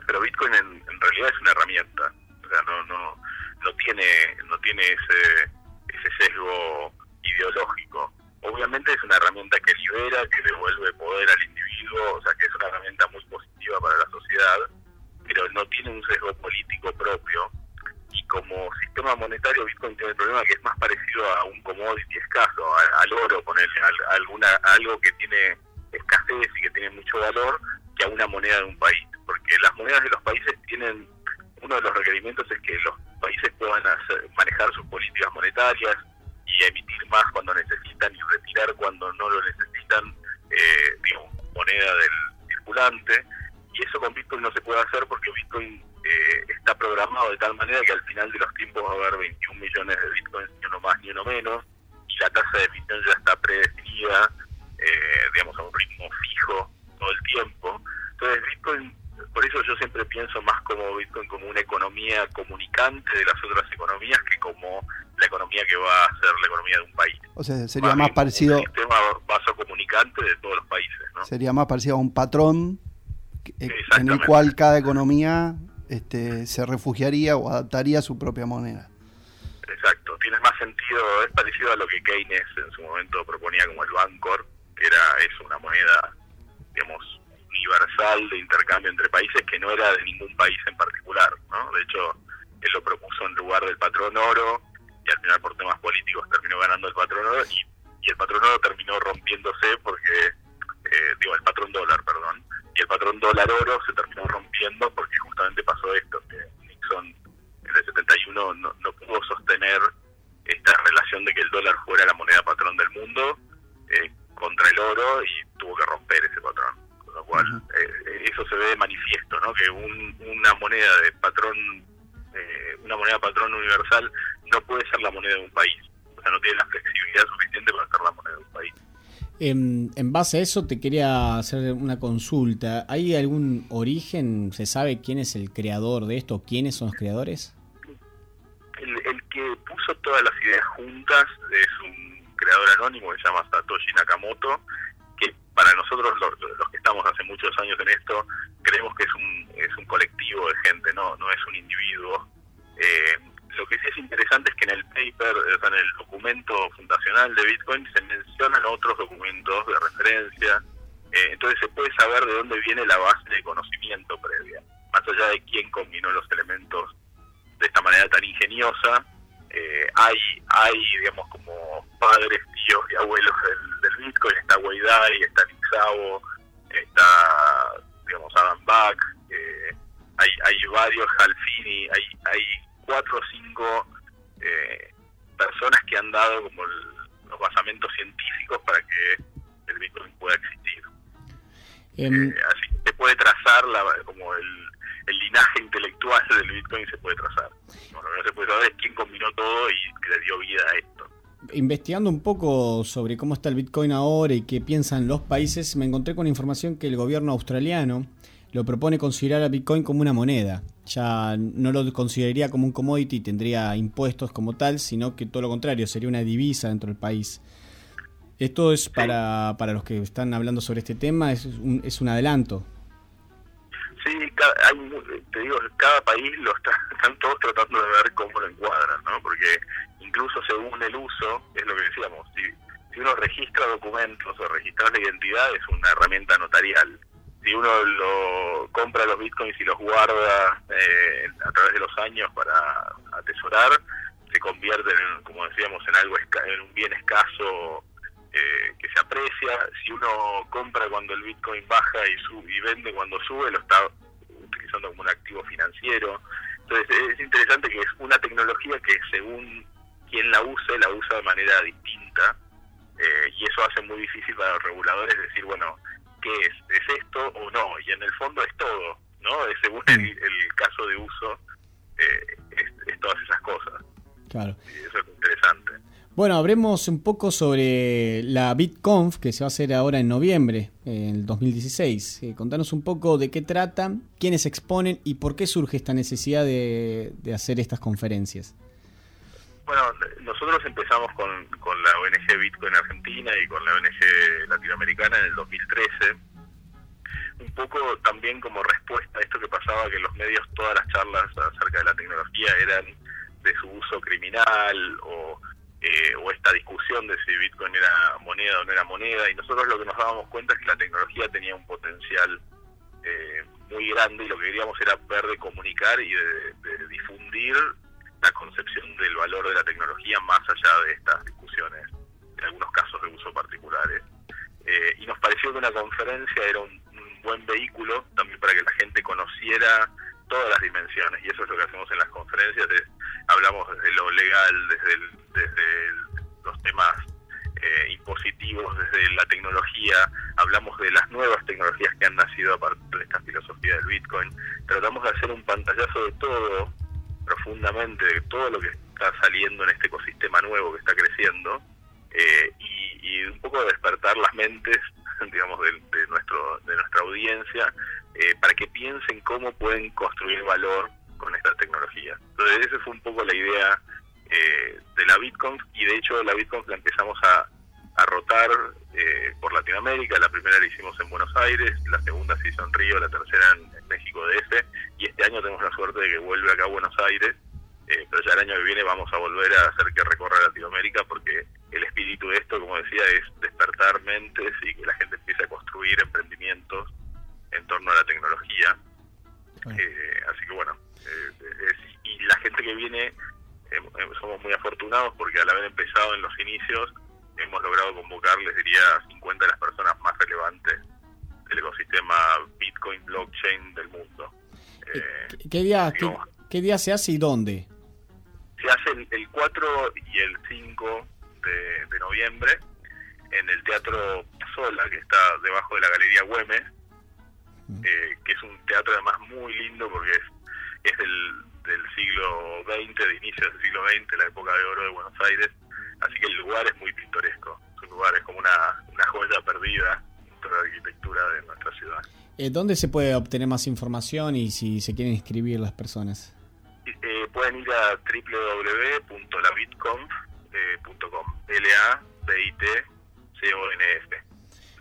Pero Bitcoin en, en realidad es una herramienta, o sea, no, no, no tiene, no tiene ese, ese sesgo ideológico. Obviamente es una herramienta que libera, que devuelve poder al individuo, o sea, que es una herramienta muy positiva para la sociedad, pero no tiene un sesgo político propio. Y como sistema monetario, Bitcoin tiene el problema que es más parecido a un commodity escaso, al oro, ponerle a, a alguna, algo que tiene escasez y que tiene mucho valor, que a una moneda de un país. Porque las monedas de los países tienen, uno de los requerimientos es que los países puedan hacer- manejar sus políticas monetarias y emitir más cuando necesitan y retirar cuando no lo necesitan, eh, digamos, moneda del circulante. Y eso con Bitcoin no se puede hacer porque Bitcoin eh, está programado de tal manera que al final de los tiempos va a haber 21 millones de Bitcoins, ni uno más ni uno menos, y la tasa de emisión ya está predefinida, eh, digamos, a un ritmo fijo todo el tiempo. Entonces Bitcoin por eso yo siempre pienso más como Bitcoin como una economía comunicante de las otras economías que como la economía que va a ser la economía de un país. O sea, sería más parecido... Un sistema vaso comunicante de todos los países, ¿no? Sería más parecido a un patrón eh, en el cual cada economía este, se refugiaría o adaptaría a su propia moneda. Exacto, tiene más sentido, es parecido a lo que Keynes en su momento proponía como el Bancor, que era es una moneda, digamos, universal de intercambio entre países que no era de ningún país en particular, ¿no? De hecho, él lo propuso en lugar del patrón oro y al final por temas políticos terminó ganando el patrón oro y, el patrón oro terminó rompiéndose porque, eh, digo, el patrón dólar, perdón, y el patrón dólar oro se terminó rompiendo porque justamente pasó esto, que Nixon en el 71 no, no pudo sostener esta relación de que el dólar fuera la moneda patrón del mundo eh, contra el oro y tuvo que romper ese patrón. Con lo cual, eh, eso se ve de manifiesto, ¿no? Que una moneda de patrón, eh, una moneda patrón universal no puede ser la moneda de un país. O sea, no tiene la flexibilidad suficiente para ser la moneda de un país. En, en, base a eso te quería hacer una consulta. ¿Hay algún origen? ¿Se sabe quién es el creador de esto? ¿Quiénes son los creadores? El, el que puso todas las ideas juntas es un creador anónimo que se llama Satoshi Nakamoto, para nosotros los, los que estamos hace muchos años en esto, creemos que es un, es un colectivo de gente, no, no es un individuo. Eh, lo que sí es interesante es que en el paper, o sea, en el documento fundacional de Bitcoin, se mencionan otros documentos de referencia. Eh, entonces se puede saber de dónde viene la base de conocimiento previa. Más allá de quién combinó los elementos de esta manera tan ingeniosa, eh, hay, hay, digamos, como padres, tíos y abuelos del, del Bitcoin. Está Weidai, está Nick Szabo, está, digamos, Adam Back, eh, hay, hay varios, Halfini, hay, hay cuatro o cinco eh, personas que han dado como el, los basamentos científicos para que el Bitcoin pueda existir. Eh, así se puede trazar la, como el, el, linaje intelectual del Bitcoin se puede trazar. Bueno, lo que no se puede saber es quién combinó todo y le dio vida a esto. Investigando un poco sobre cómo está el Bitcoin ahora y qué piensan los países, me encontré con información que el gobierno australiano lo propone considerar a Bitcoin como una moneda. Ya no lo consideraría como un commodity, tendría impuestos como tal, sino que todo lo contrario, sería una divisa dentro del país. Esto es para, para los que están hablando sobre este tema, es un, es un adelanto. Sí, hay, te digo, cada país lo está, *laughs* están todos tratando de ver cómo lo encuadran, ¿no? Porque incluso según el uso, es lo que decíamos, si, si uno registra documentos o registrar la identidad es una herramienta notarial si uno lo compra los bitcoins y los guarda eh, a través de los años para atesorar, se convierten, en, como decíamos, en algo en un bien escaso eh, que se aprecia. Si uno compra cuando el bitcoin baja y, sube, y vende cuando sube, lo está utilizando como un activo financiero. Entonces es interesante que es una tecnología que según quien la use, la usa de manera distinta. Eh, y eso hace muy difícil para los reguladores decir, bueno, qué es, es esto o no, y en el fondo es todo, ¿no? Es según el, el, caso de uso, eh, es, es, todas esas cosas. Claro. Y eso es interesante. Bueno, hablemos un poco sobre la BitConf que se va a hacer ahora en noviembre, en el 2016. Eh, contanos un poco de qué trata, quiénes exponen y por qué surge esta necesidad de, de hacer estas conferencias. Bueno, nosotros empezamos con, con la ONG Bitcoin Argentina y con la ONG latinoamericana en el 2013, un poco también como respuesta a esto que pasaba, que en los medios todas las charlas acerca de la tecnología eran de su uso criminal o, eh, o esta discusión de si Bitcoin era moneda o no era moneda, y nosotros lo que nos dábamos cuenta es que la tecnología tenía un potencial eh, muy grande y lo que queríamos era ver de comunicar y de, difundir la concepción del valor de la tecnología más allá de estas discusiones, en algunos casos de uso particulares. Eh, y nos pareció que una conferencia era un, buen vehículo también para que la gente conociera todas las dimensiones, y eso es lo que hacemos en las conferencias, hablamos desde lo legal, desde, desde los temas eh, impositivos, desde la tecnología, hablamos de las nuevas tecnologías que han nacido a partir de esta filosofía del Bitcoin, tratamos de hacer un pantallazo de todo profundamente de todo lo que está saliendo en este ecosistema nuevo que está creciendo eh, y, y, un poco despertar las mentes *laughs* digamos de, de, nuestro de nuestra audiencia eh, para que piensen cómo pueden construir valor con esta tecnología. Entonces esa fue un poco la idea eh, de la BitConf y de hecho la BitConf la empezamos a, rotar eh, por Latinoamérica. La primera la hicimos en Buenos Aires, la segunda se hizo en Río, la tercera en, México DF y este año tenemos la suerte de que vuelve acá a Buenos Aires. Eh, pero ya el año que viene vamos a volver a hacer que recorra Latinoamérica porque el espíritu de esto, como decía, es despertar mentes y que la gente empiece a construir emprendimientos en torno a la tecnología. Eh, así que bueno, eh, es- y la gente que viene, eh, eh, somos muy afortunados porque al haber empezado en los inicios, hemos logrado convocar, les diría, 50 de las personas más relevantes del ecosistema Bitcoin, blockchain del mundo. Eh, ¿Qué día, qué, vamos- qué día se hace y dónde? se hace el, el 4 y el 5 de, de noviembre en el Teatro Sola, que está debajo de la Galería Güemes, eh, que es un teatro además muy lindo porque es, es del, del siglo XX, de inicios del siglo XX, la época de oro de Buenos Aires, así que el lugar es muy pintoresco, es un lugar, es como una, una joya perdida dentro de la arquitectura de nuestra ciudad. Eh, ¿Dónde se puede obtener más información y si se quieren inscribir las personas? Eh, pueden ir a www.labitconf.com, L-A-B-I-T-C-O-N-F,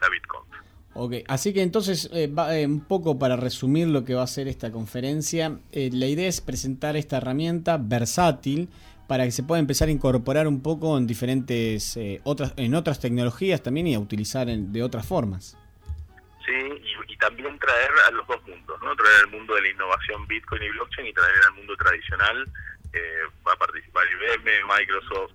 la Bitconf. Ok, así que entonces, eh, va- eh, un poco para resumir lo que va a ser esta conferencia, eh, la idea es presentar esta herramienta versátil para que se pueda empezar a incorporar un poco en diferentes eh, otras en otras tecnologías también y a utilizar en- de otras formas. Sí, y, y también traer a los dos mundos, ¿no? Traer al mundo de la innovación Bitcoin y blockchain y traer al mundo tradicional. Eh, va a participar IBM, Microsoft,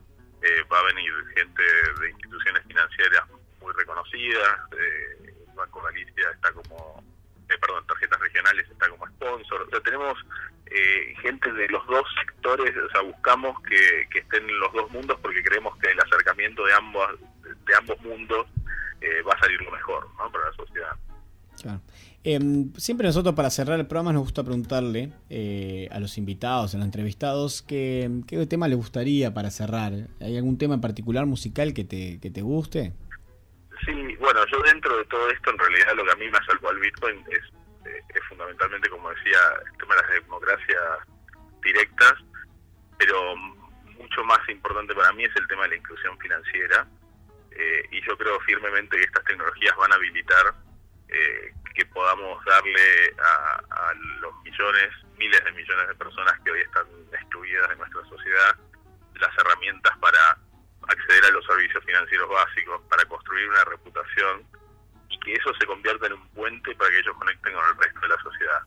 va a venir gente de instituciones financieras muy reconocidas. Eh, Banco Galicia está como, eh, perdón, tarjetas regionales está como sponsor. O sea, tenemos eh, gente de los dos sectores, o sea, buscamos que, que estén en los dos mundos porque creemos que el acercamiento de ambos, de ambos mundos eh, va a salir lo mejor ¿no? para la sociedad. Claro. Em, siempre nosotros para cerrar el programa nos gusta preguntarle eh, a los invitados, a los entrevistados, qué, qué tema les gustaría para cerrar. ¿Hay algún tema en particular musical que te, que te guste? Yo dentro de todo esto, en realidad lo que a mí me acercó al Bitcoin es, eh, es fundamentalmente, como decía, el tema de las democracias directas, pero mucho más importante para mí es el tema de la inclusión financiera. Eh, y yo creo firmemente que estas tecnologías van a habilitar eh, que podamos darle a, a los millones, miles de millones de personas que hoy están excluidas de nuestra sociedad las herramientas para acceder a los servicios financieros básicos, para construir una reputación y que eso se convierta en un puente para que ellos conecten con el resto de la sociedad.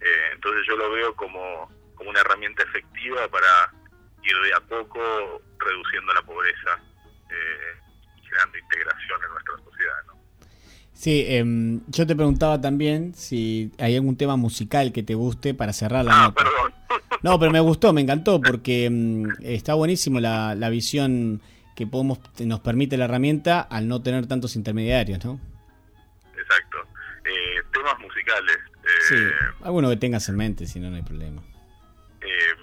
Eh, entonces yo lo veo como, como una herramienta efectiva para ir de a poco reduciendo la pobreza, eh, generando integración en nuestra sociedad. ¿no? Sí, em, yo te preguntaba también si hay algún tema musical que te guste para cerrar la Ah, nota. perdón. No, pero me gustó, me encantó porque em, está buenísimo la, la visión que podemos nos permite la herramienta al no tener tantos intermediarios, ¿no? Exacto. Eh, temas musicales. eh, Sí, alguno que tengas en mente, si no, no hay problema. eh,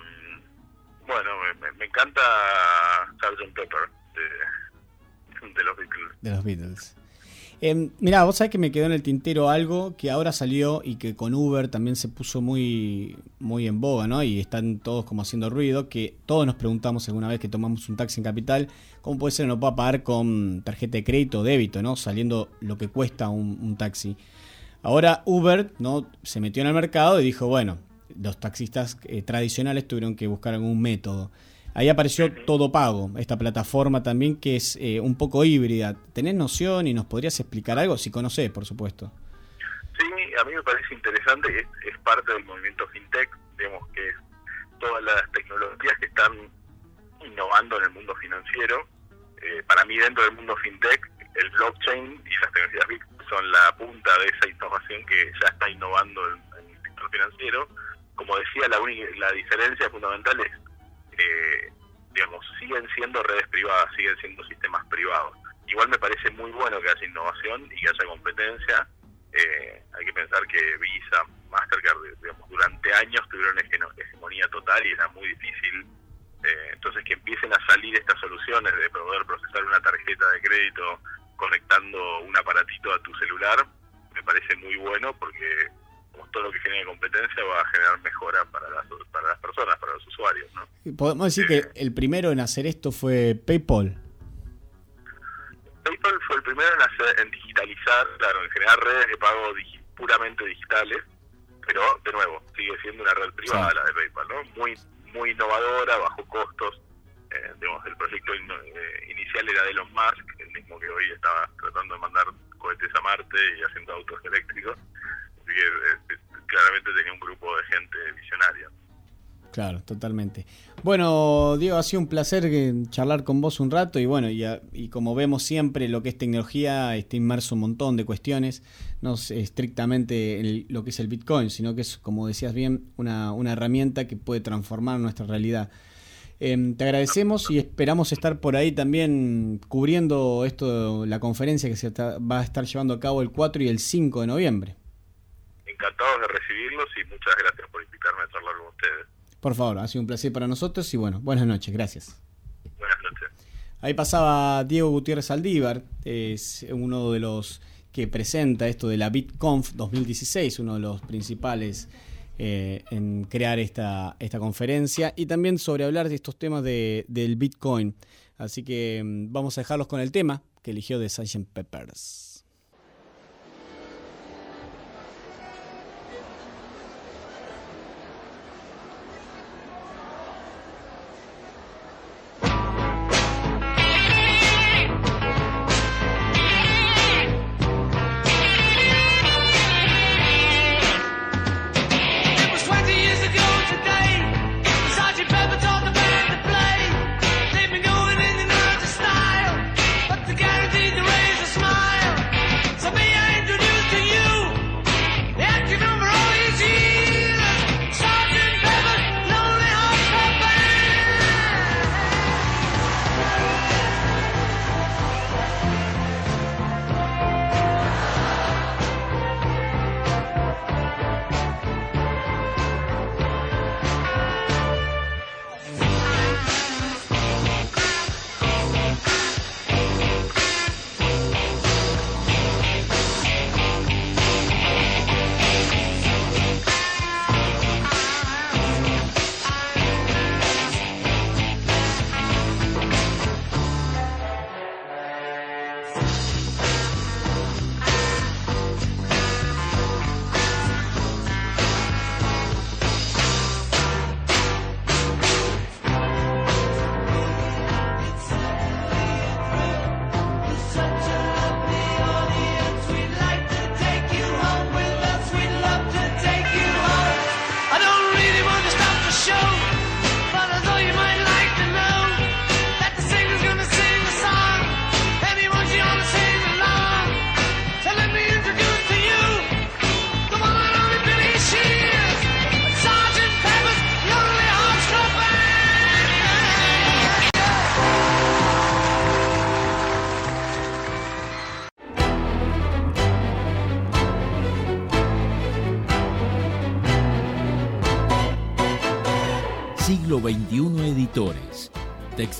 bueno, me, me encanta Sgt. Pepper de, de los Beatles. De los Beatles. Eh, mirá, vos sabés que me quedó en el tintero algo que ahora salió y que con Uber también se puso muy, muy en boga, ¿no? Y están todos como haciendo ruido, que todos nos preguntamos alguna vez que tomamos un taxi en Capital, ¿cómo puede ser que no pueda pagar con tarjeta de crédito o débito, ¿no? Saliendo lo que cuesta un, un taxi. Ahora Uber, ¿no? Se metió en el mercado y dijo, bueno, los taxistas eh, tradicionales tuvieron que buscar algún método. Ahí apareció Todo Pago, esta plataforma también que es eh, un poco híbrida. ¿Tenés noción y nos podrías explicar algo? Si conocés, por supuesto. Sí, a mí me parece interesante, es, es parte del movimiento fintech, digamos que es todas las tecnologías que están innovando en el mundo financiero. Eh, para mí dentro del mundo fintech, el blockchain y las tecnologías big son la punta de esa innovación que ya está innovando en, en el sector financiero. Como decía, la, única, la diferencia fundamental es, eh, digamos, siguen siendo redes privadas, siguen siendo sistemas privados. Igual me parece muy bueno que haya innovación y que haya competencia. Eh, hay que pensar que Visa, Mastercard, digamos, durante años tuvieron hegemonía total y era muy difícil. Eh, entonces, que empiecen a salir estas soluciones de poder procesar una tarjeta de crédito conectando un aparatito a tu celular, me parece muy bueno porque todo lo que genere competencia va a generar mejora para las, para las personas, para los usuarios. ¿no? Podemos decir que el primero en hacer esto fue PayPal. PayPal fue el primero en, hacer, en digitalizar, claro, en generar redes de pago puramente digitales, pero de nuevo, sigue siendo una red privada la de PayPal, ¿no? Muy, muy innovadora, bajo costos. Eh, digamos, el proyecto eh, inicial era de Elon Musk, el mismo que hoy estaba tratando de mandar cohetes a Marte y haciendo autos eléctricos. Así que eh, claramente tenía un grupo de gente visionaria. Claro, totalmente. Bueno, Diego, ha sido un placer charlar con vos un rato y bueno, y, como vemos siempre lo que es tecnología está inmerso un montón de cuestiones, no es estrictamente lo que es el Bitcoin, sino que es, como decías bien, una, herramienta que puede transformar nuestra realidad. Em, te agradecemos y esperamos estar por ahí también cubriendo esto, la conferencia que se va a estar llevando a cabo el 4 y el 5 de noviembre. Encantados de recibirlos y muchas gracias por invitarme a charlar con ustedes. Por favor, ha sido un placer para nosotros y bueno, buenas noches, gracias. Buenas noches. Ahí pasaba Diego Gutiérrez Aldívar, es uno de los que presenta esto de la BitConf 2016, uno de los principales eh, en crear esta, esta conferencia y también sobre hablar de estos temas de, del Bitcoin. Así que mm, vamos a dejarlos con el tema que eligió de Sgt. Peppers.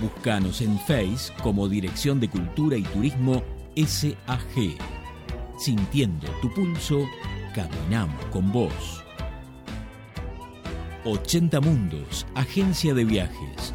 Búscanos en Face como Dirección de Cultura y Turismo SAG. Sintiendo tu pulso, caminamos con vos. 80 Mundos, agencia de viajes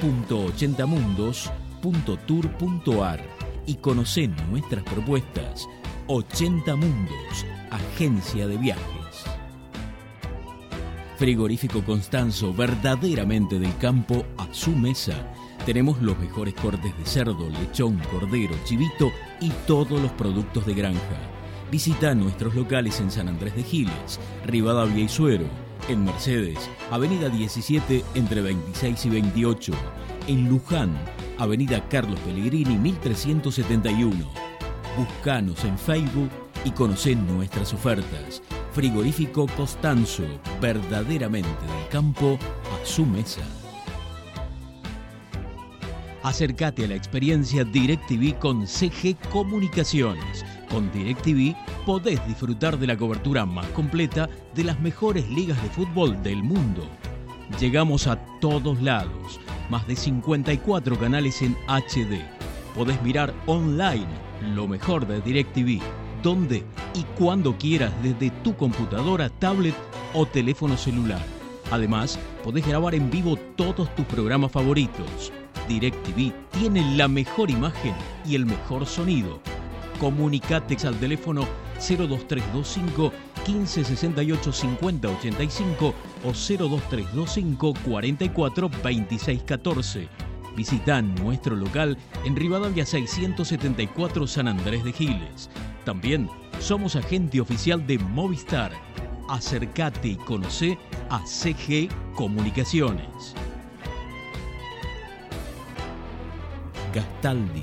www.80mundos.tour.ar y conoce nuestras propuestas. 80 Mundos, agencia de viajes. Frigorífico Constanzo, verdaderamente del campo a su mesa. Tenemos los mejores cortes de cerdo, lechón, cordero, chivito y todos los productos de granja. Visita nuestros locales en San Andrés de Giles, Rivadavia y Suero, en Mercedes, Avenida 17 entre 26 y 28, en Luján, Avenida Carlos Pellegrini 1371. Buscanos en Facebook y conocen nuestras ofertas. Frigorífico Costanzo, verdaderamente del campo a su mesa. Acércate a la experiencia DirecTV con CG Comunicaciones. Con DirecTV podés disfrutar de la cobertura más completa de las mejores ligas de fútbol del mundo. Llegamos a todos lados, más de 54 canales en HD. Podés mirar online lo mejor de DirecTV, donde y cuando quieras desde tu computadora, tablet o teléfono celular. Además, podés grabar en vivo todos tus programas favoritos. DirecTV tiene la mejor imagen y el mejor sonido. Comunicate al teléfono 02325 1568 5085 o 02325 44 26 14. Visita nuestro local en Rivadavia 674 San Andrés de Giles. También somos agente oficial de Movistar. Acércate y conoce a CG Comunicaciones. Gastaldi,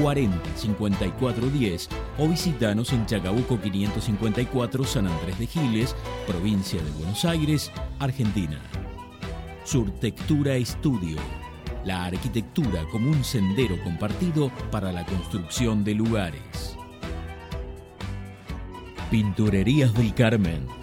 40 54 10 o visitanos en Chacabuco 554 San Andrés de Giles, provincia de Buenos Aires, Argentina. Surtectura Estudio. La arquitectura como un sendero compartido para la construcción de lugares. Pinturerías del Carmen.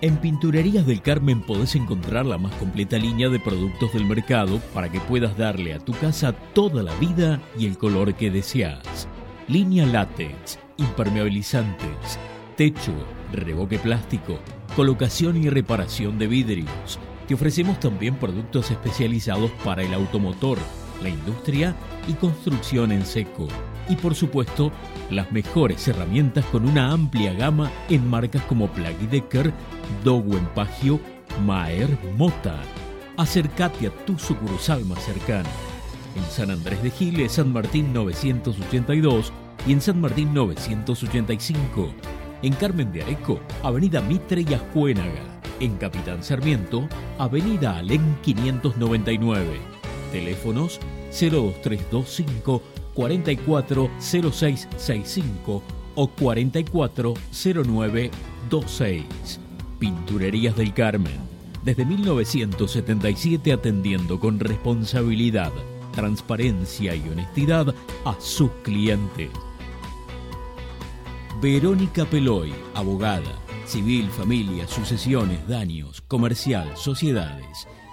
En Pinturerías del Carmen podés encontrar la más completa línea de productos del mercado para que puedas darle a tu casa toda la vida y el color que deseas. Línea látex, impermeabilizantes, techo, reboque plástico, colocación y reparación de vidrios. Te ofrecemos también productos especializados para el automotor, la industria y construcción en seco. Y por supuesto, las mejores herramientas con una amplia gama en marcas como Plug Decker, Pagio, Maer Mota. Acércate a tu sucursal más cercana. En San Andrés de Giles, San Martín 982 y en San Martín 985. En Carmen de Areco, Avenida Mitre y Ascuénaga. En Capitán Sarmiento, Avenida Alén 599. Teléfonos 02325 440665 o 440926. Pinturerías del Carmen. Desde 1977 atendiendo con responsabilidad, transparencia y honestidad a sus clientes. Verónica Peloy, abogada, Civil, familia, sucesiones, daños, comercial, sociedades.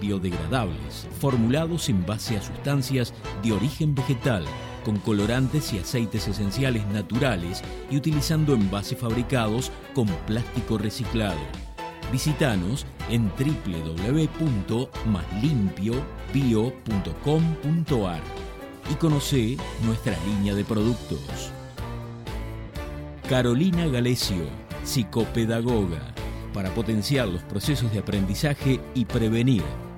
biodegradables, formulados en base a sustancias de origen vegetal, con colorantes y aceites esenciales naturales y utilizando envases fabricados con plástico reciclado. Visítanos en www.maslimpiobio.com.ar y conoce nuestra línea de productos. Carolina Galecio, psicopedagoga, para potenciar los procesos de aprendizaje y prevenir,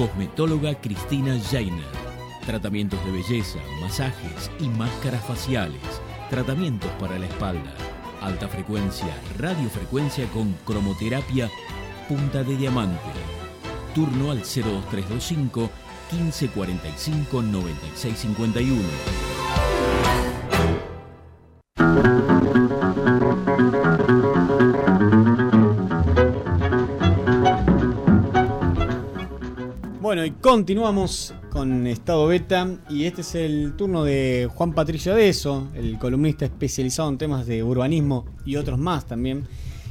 Cosmetóloga Cristina Jainer. Tratamientos de belleza, masajes y máscaras faciales. Tratamientos para la espalda. Alta frecuencia, radiofrecuencia con cromoterapia punta de diamante. Turno al 02325 1545 9651. Y continuamos con Estado Beta y este es el turno de Juan Patricio Adeso, el columnista especializado en temas de urbanismo y otros más también,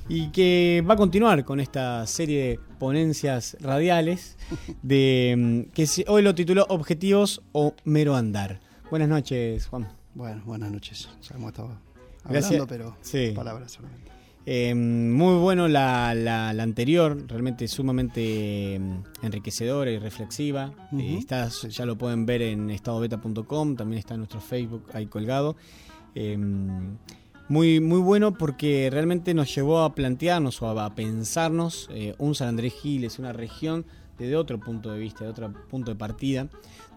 y que va a continuar con esta serie de ponencias radiales de mm, que hoy lo tituló Objetivos o mero andar. Buenas noches, Juan. Bueno, buenas noches. Ya hemos estado hablando, pero palabras solamente. Eh, muy bueno la, la, anterior, realmente sumamente em, enriquecedora y reflexiva. Eh, está, ya lo pueden ver en estadobeta.com, también está en nuestro Facebook ahí colgado. Em, muy, muy bueno porque realmente nos llevó a plantearnos o a, pensarnos eh, un San Andrés Giles, una región desde otro punto de vista, de otro punto de partida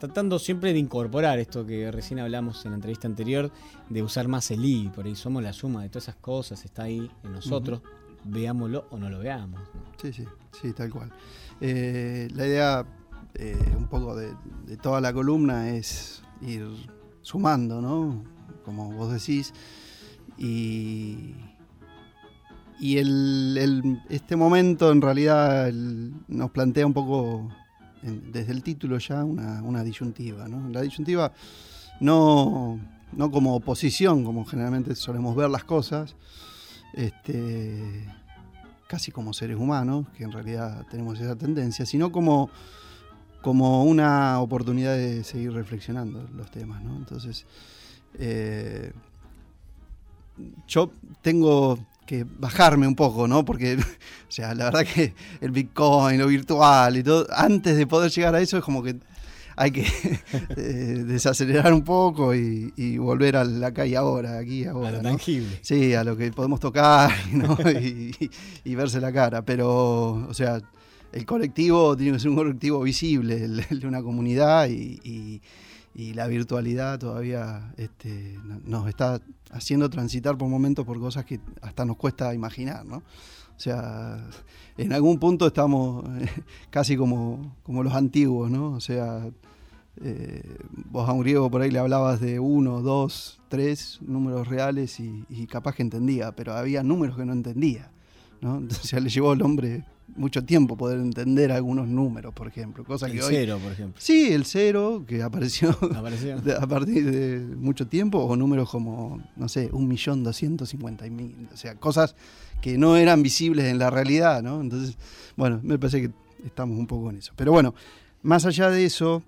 tratando siempre de incorporar esto que recién hablamos en la entrevista anterior, de usar más el I, por ahí somos la suma de todas esas cosas, está ahí en nosotros, veámoslo o no lo veamos. Sí, sí, sí, tal cual. Eh, la idea eh, un poco de, toda la columna es ir sumando, ¿no? Como vos decís, y, y el, este momento en realidad nos plantea un poco desde el título ya una, disyuntiva. ¿no? La disyuntiva no, no, como oposición, como generalmente solemos ver las cosas, este, casi como seres humanos, que en realidad tenemos esa tendencia, sino como, como una oportunidad de seguir reflexionando los temas. ¿no? Entonces, eh, yo tengo que bajarme un poco, ¿no? Porque, *laughs* o sea, la verdad que el Bitcoin, lo virtual y todo, antes de poder llegar a eso es como que hay que *laughs* eh, desacelerar un poco y, volver a la calle ahora, aquí ahora. A lo tangible. Sí, a lo que podemos tocar *laughs* ¿no? y, verse la cara. Pero, o sea, el colectivo tiene que ser un colectivo visible, el de una comunidad y y la virtualidad todavía este, nos está haciendo transitar por momentos por cosas que hasta nos cuesta imaginar, ¿no? O sea, en algún punto estamos casi como, como los antiguos, ¿no? O sea, eh, vos a un griego por ahí le hablabas de uno, dos, tres números reales y, capaz que entendía, pero había números que no entendía, ¿no? *laughs* Entonces le llevó el hombre mucho tiempo poder entender algunos números, por ejemplo. Cosa El que hoy- cero, por ejemplo. Sí, el cero, que apareció, *laughs* a partir de mucho tiempo, o números como, no sé, un millón doscientos cincuenta mil, o sea, cosas que no eran visibles en la realidad, ¿no? Entonces, bueno, me parece que estamos un poco en eso. Pero bueno, más allá de eso,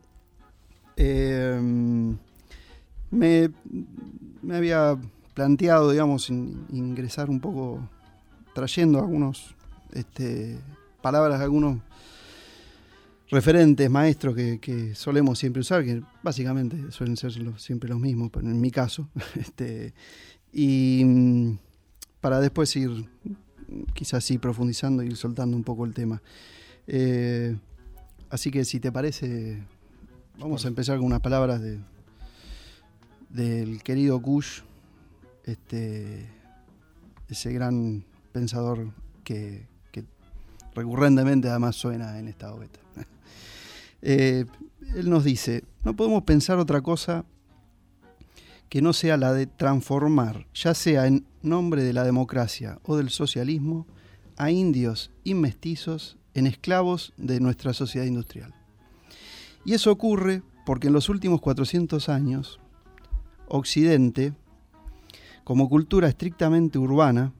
eh, me, me había planteado, digamos, in- ingresar un poco, trayendo algunos este, palabras de algunos referentes, maestros que, que solemos siempre usar, que básicamente suelen ser los- siempre los mismos, pero en mi caso. *laughs* este, y mm, para después ir, quizás sí, profundizando y ir soltando un poco el tema. Eh, así que si te parece, vamos a empezar con unas palabras de, del querido Kush, este, ese gran pensador que recurrentemente además suena en esta obeta. *laughs* Eh, él nos dice, no podemos pensar otra cosa que no sea la de transformar, ya sea en nombre de la democracia o del socialismo, a indios y mestizos en esclavos de nuestra sociedad industrial. Y eso ocurre porque en los últimos 400 años, Occidente, como cultura estrictamente urbana,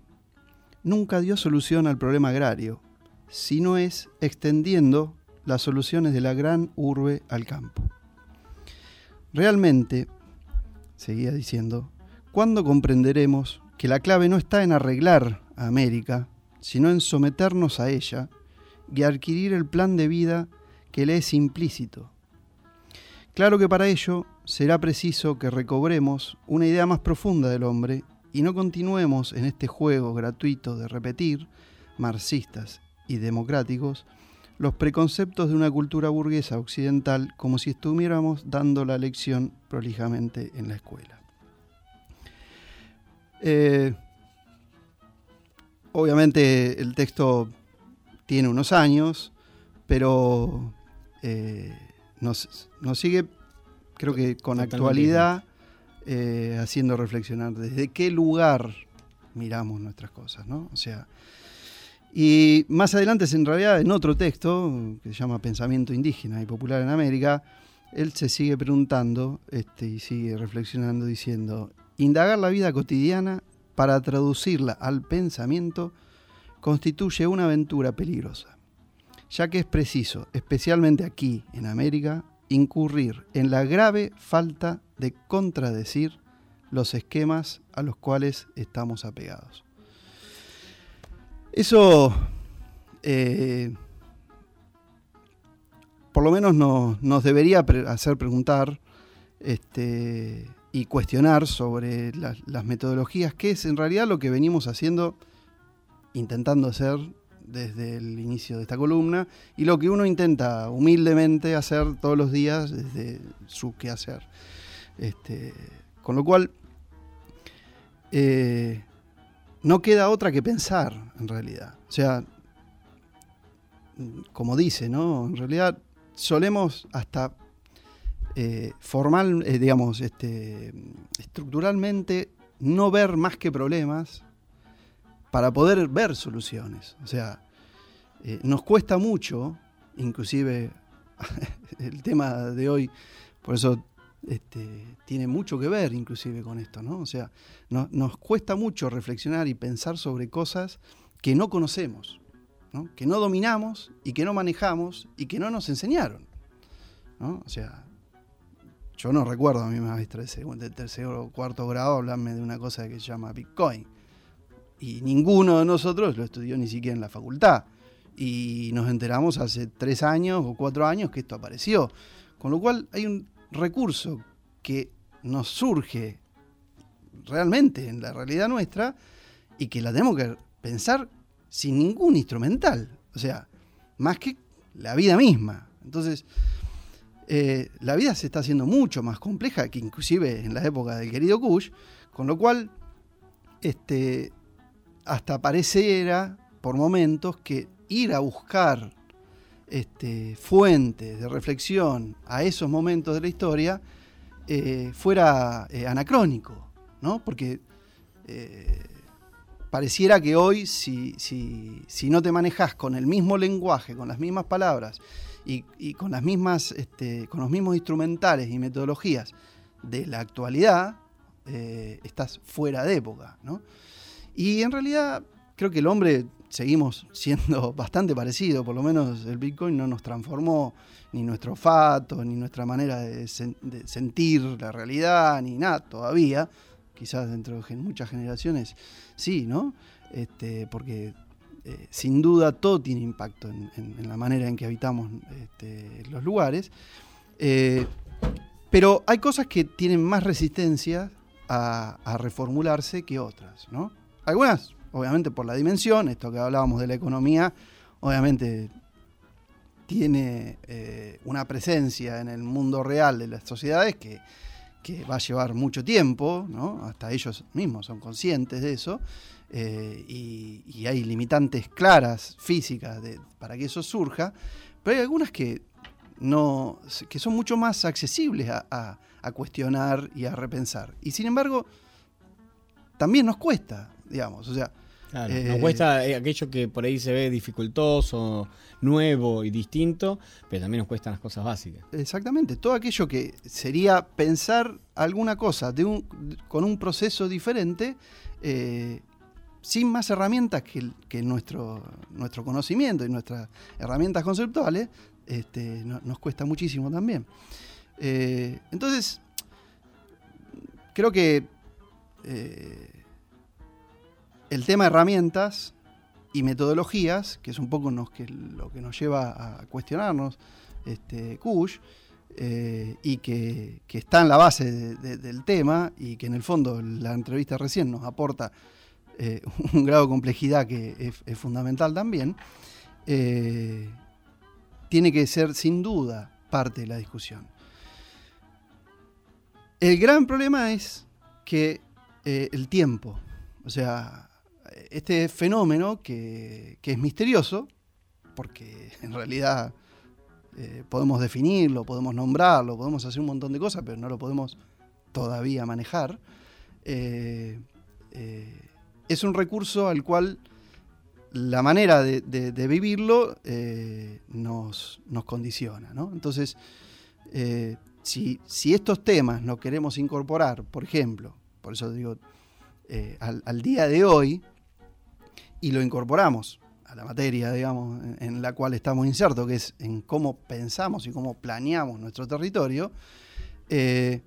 nunca dio solución al problema agrario, sino es extendiendo las soluciones de la gran urbe al campo. Realmente, seguía diciendo, ¿cuándo comprenderemos que la clave no está en arreglar a América, sino en someternos a ella y adquirir el plan de vida que le es implícito? Claro que para ello será preciso que recobremos una idea más profunda del hombre y no continuemos en este juego gratuito de repetir, marxistas y democráticos, los preconceptos de una cultura burguesa occidental como si estuviéramos dando la lección prolijamente en la escuela. Eh, obviamente el texto tiene unos años, pero eh, nos, nos sigue, creo que con Totalmente actualidad, eh, haciendo reflexionar desde qué lugar miramos nuestras cosas, ¿no? O sea, y más adelante, en realidad, en otro texto que se llama Pensamiento Indígena y Popular en América, él se sigue preguntando este, y sigue reflexionando diciendo, indagar la vida cotidiana para traducirla al pensamiento constituye una aventura peligrosa, ya que es preciso, especialmente aquí en América, incurrir en la grave falta de contradecir los esquemas a los cuales estamos apegados. Eso, eh, por lo menos no- nos debería hacer preguntar este, y cuestionar sobre las metodologías, que es en realidad lo que venimos haciendo, intentando hacer desde el inicio de esta columna, y lo que uno intenta humildemente hacer todos los días desde su quehacer. Este, con lo cual, eh, no queda otra que pensar, en realidad. O sea, como dice, ¿no? En realidad solemos hasta eh, formal, eh, digamos, este, estructuralmente no ver más que problemas para poder ver soluciones. O sea, eh, nos cuesta mucho, inclusive *laughs* el tema de hoy, por eso este, tiene mucho que ver inclusive con esto, ¿no? O sea, no- nos cuesta mucho reflexionar y pensar sobre cosas que no conocemos, ¿no? que no dominamos y que no manejamos y que no nos enseñaron. ¿no? O sea, yo no recuerdo a mi maestra de segundo, de tercer o cuarto grado hablarme de una cosa que se llama Bitcoin. Y ninguno de nosotros lo estudió ni siquiera en la facultad. Y nos enteramos hace tres años o cuatro años que esto apareció. Con lo cual hay un recurso que nos surge realmente en la realidad nuestra y que la tenemos que pensar sin ningún instrumental. O sea, más que la vida misma. Entonces, eh, la vida se está haciendo mucho más compleja que inclusive en la época del querido Kush, con lo cual este, hasta pareciera por momentos que ir a buscar este, fuentes de reflexión a esos momentos de la historia eh, fuera eh, anacrónico, ¿no? Porque eh, pareciera que hoy, si, si, si, no te manejas con el mismo lenguaje, con las mismas palabras y, y con, las mismas, este, con los mismos instrumentales y metodologías de la actualidad, estás fuera de época. ¿no? Y en realidad creo que el hombre seguimos *laughs* siendo bastante parecido, por lo menos el Bitcoin no nos transformó ni nuestro olfato, ni nuestra manera de, sentir la realidad, ni nada todavía. Quizás dentro de muchas generaciones sí, ¿no? Este, porque eh, sin duda todo tiene impacto en, la manera en que habitamos este, los lugares. Eh, pero hay cosas que tienen más resistencia a reformularse que otras, ¿no? Algunas obviamente por la dimensión, esto que hablábamos de la economía, obviamente tiene eh, una presencia en el mundo real de las sociedades que, va a llevar mucho tiempo, ¿no? hasta ellos mismos son conscientes de eso, eh, y, hay limitantes claras físicas para que eso surja, pero hay algunas que, no, que son mucho más accesibles a, a cuestionar y a repensar. Y sin embargo, también nos cuesta, digamos, o sea, Claro, nos cuesta eh, aquello que por ahí se ve dificultoso, nuevo y distinto, pero también nos cuestan las cosas básicas. Exactamente, todo aquello que sería pensar alguna cosa de un, con un proceso diferente, eh, sin más herramientas que, nuestro, nuestro conocimiento y nuestras herramientas conceptuales, este, nos cuesta muchísimo también. Eh, entonces, creo que el tema de herramientas y metodologías, que es un poco lo que nos lleva a cuestionarnos este, Kush, eh, y que, está en la base del tema y que en el fondo la entrevista recién nos aporta eh, *laughs* un grado de complejidad que es, fundamental también, eh, tiene que ser sin duda parte de la discusión. El gran problema es que el tiempo, o sea, este fenómeno que, es misterioso, porque *laughs* en realidad eh, podemos definirlo, podemos nombrarlo, podemos hacer un montón de cosas, pero no lo podemos todavía manejar, eh, eh, es un recurso al cual la manera de, vivirlo nos, condiciona. Entonces, si, si, estos temas no queremos incorporar, por ejemplo, por eso digo, al, día de hoy, y lo incorporamos a la materia, digamos, en, la cual estamos insertos, que es en cómo pensamos y cómo planeamos nuestro territorio, eh,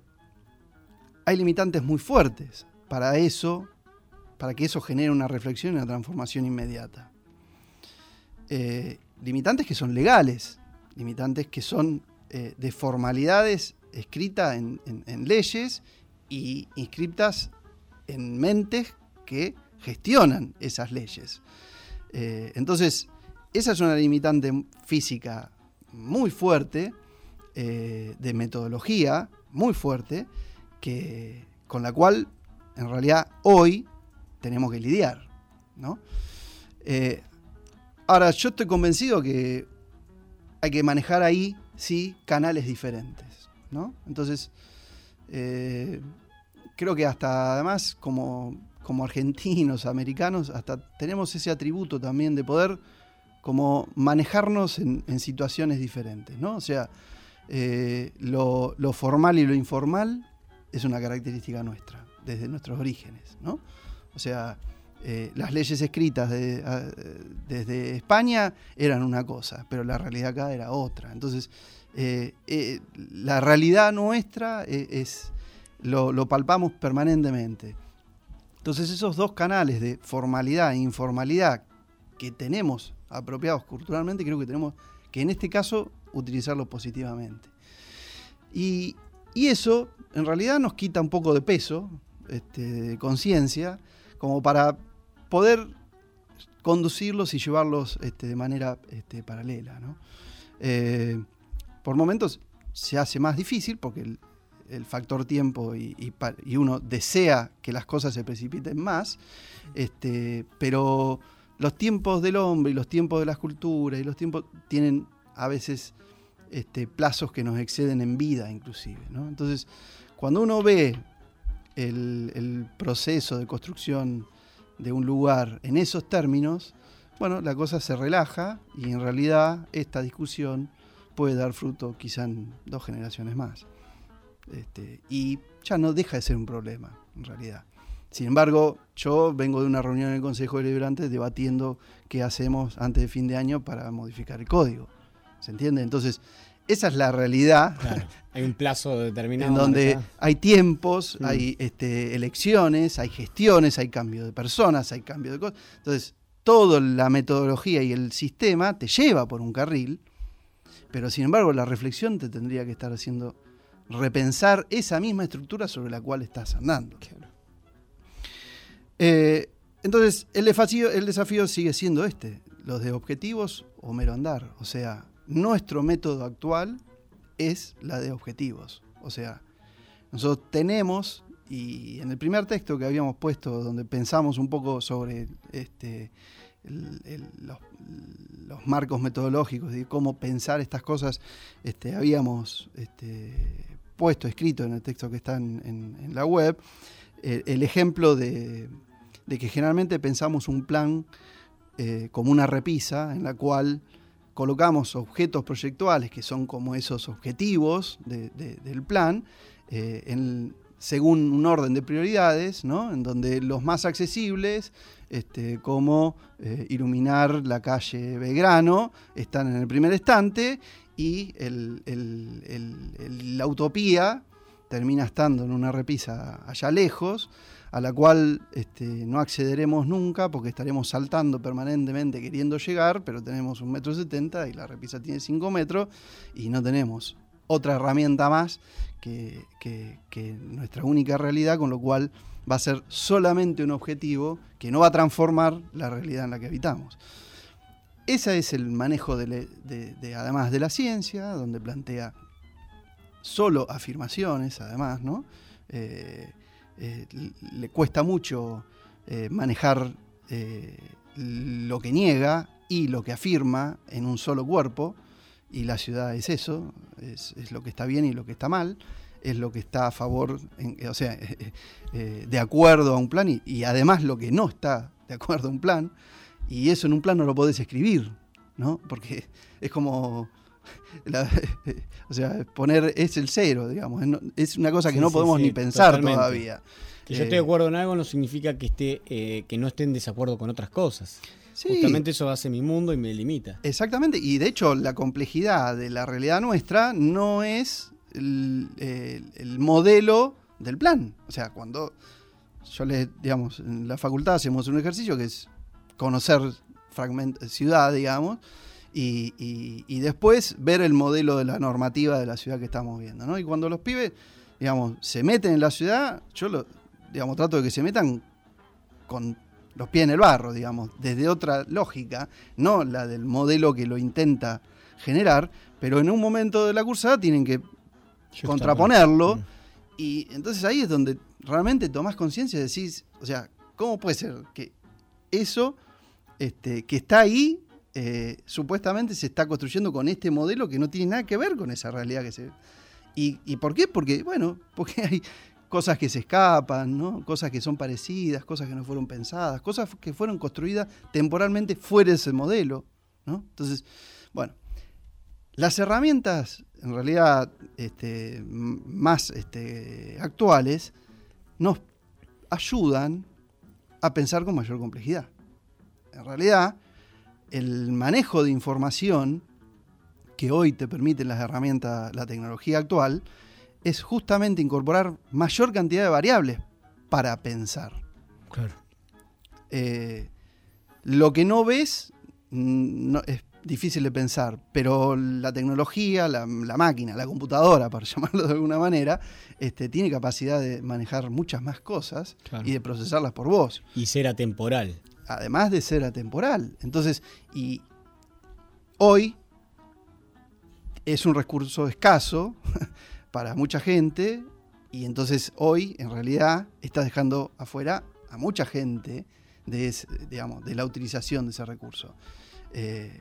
hay limitantes muy fuertes para eso, para que eso genere una reflexión y una transformación inmediata. Eh, limitantes que son legales, limitantes que son eh, de formalidades escritas en, en leyes y inscriptas en mentes que gestionan esas leyes. Eh, entonces, esa es una limitante física muy fuerte, eh, de metodología muy fuerte, que, con la cual en realidad hoy tenemos que lidiar. Eh, ahora, yo estoy convencido que hay que manejar ahí, sí, canales diferentes. Entonces, creo que hasta además, como como argentinos, americanos, hasta tenemos ese atributo también de poder como manejarnos en, situaciones diferentes, ¿no? O sea, eh, lo, formal y lo informal es una característica nuestra, desde nuestros orígenes, ¿no? O sea, eh, las leyes escritas desde España eran una cosa, pero la realidad acá era otra. Entonces, eh, la realidad nuestra es, lo palpamos permanentemente. Entonces esos dos canales de formalidad e informalidad que tenemos apropiados culturalmente, creo que tenemos que en este caso utilizarlos positivamente. Y, eso en realidad nos quita un poco de peso, este, de conciencia, como para poder conducirlos y llevarlos este, de manera este, paralela. Eh, por momentos se hace más difícil porque el, el factor tiempo y, uno desea que las cosas se precipiten más, este, pero los tiempos del hombre y los tiempos de las culturas y los tiempos tienen a veces este, plazos que nos exceden en vida inclusive. Entonces, cuando uno ve el, proceso de construcción de un lugar en esos términos, bueno, la cosa se relaja y en realidad esta discusión puede dar fruto quizá en dos generaciones más. Este, y ya no deja de ser un problema, en realidad. Sin embargo, yo vengo de una reunión en el Consejo Deliberante debatiendo qué hacemos antes de fin de año para modificar el código. ¿Se entiende? Entonces, esa es la realidad. Hay un plazo determinado. En donde hay tiempos, hay este, elecciones, hay gestiones, hay cambio de personas, hay cambio de cosas. Entonces, toda la metodología y el sistema te lleva por un carril, pero sin embargo la reflexión te tendría que estar haciendo repensar esa misma estructura sobre la cual estás andando. Eh, entonces, el desafío, el desafío sigue siendo este, los de objetivos o mero andar. O sea, nuestro método actual es la de objetivos. O sea, nosotros tenemos, y en el primer texto que habíamos puesto, donde pensamos un poco sobre este, los, marcos metodológicos y cómo pensar estas cosas, este, habíamos este, puesto, escrito en el texto que está en, la web, eh, el ejemplo de, que generalmente pensamos un plan eh, como una repisa en la cual colocamos objetos proyectuales que son como esos objetivos del plan eh, según un orden de prioridades, ¿no? en donde los más accesibles, este, como iluminar la calle Belgrano, están en el primer estante y la utopía termina estando en una repisa allá lejos, a la cual este, no accederemos nunca porque estaremos saltando permanentemente queriendo llegar, pero tenemos un metro setenta y la repisa tiene cinco metros y no tenemos otra herramienta más que, nuestra única realidad, con lo cual va a ser solamente un objetivo que no va a transformar la realidad en la que habitamos. Ese es el manejo de, además de la ciencia, donde plantea solo afirmaciones, además, ¿no? Eh, eh, le cuesta mucho eh, manejar lo que niega y lo que afirma en un solo cuerpo, y la ciudad es eso, es, lo que está bien y lo que está mal, es lo que está a favor, o sea, *laughs* de acuerdo a un plan y, además lo que no está de acuerdo a un plan, y eso en un plan no lo podés escribir, ¿no? Porque es como *laughs* *laughs* o sea, poner es el cero, digamos. Es una cosa que no podemos ni pensar todavía. Que yo esté de eh, acuerdo en algo no significa que esté eh, que no esté en desacuerdo con otras cosas. Justamente eso hace mi mundo y me limita. Exactamente, y de hecho la complejidad de la realidad nuestra no es el, el modelo del plan. O sea, cuando yo les, digamos, en la facultad hacemos un ejercicio que es conocer fragment ciudad, digamos, y, después ver el modelo de la normativa de la ciudad que estamos viendo. ¿no? Y cuando los pibes, digamos, se meten en la ciudad, yo lo, digamos, trato de que se metan con los pies en el barro, digamos, desde otra lógica, no la del modelo que lo intenta generar, pero en un momento de la cursada tienen que contraponerlo. Y entonces ahí es donde realmente tomás conciencia y decís, o sea, ¿cómo puede ser que eso este, que está ahí eh, supuestamente se está construyendo con este modelo que no tiene nada que ver con esa realidad que se... ¿Y, ¿Y por qué? Porque, bueno, *laughs* porque hay cosas que se escapan, ¿no? cosas que son parecidas, cosas que no fueron pensadas, cosas que fueron construidas temporalmente fuera de ese modelo. ¿no? Entonces, bueno, las herramientas en realidad este, más este, actuales nos ayudan a pensar con mayor complejidad. En realidad, el manejo de información que hoy te permiten las herramientas, la tecnología actual, es justamente incorporar mayor cantidad de variables para pensar. Claro. Eh, lo que no ves mm, no, es difícil de pensar, pero la tecnología, la, máquina, la computadora, *laughs* para llamarlo de alguna manera, este, tiene capacidad de manejar muchas más cosas y de procesarlas por vos. Y ser atemporal además de ser atemporal. Entonces, y hoy es un recurso escaso *laughs* para mucha gente y entonces hoy en realidad está dejando afuera a mucha gente de, la utilización de ese recurso. Eh,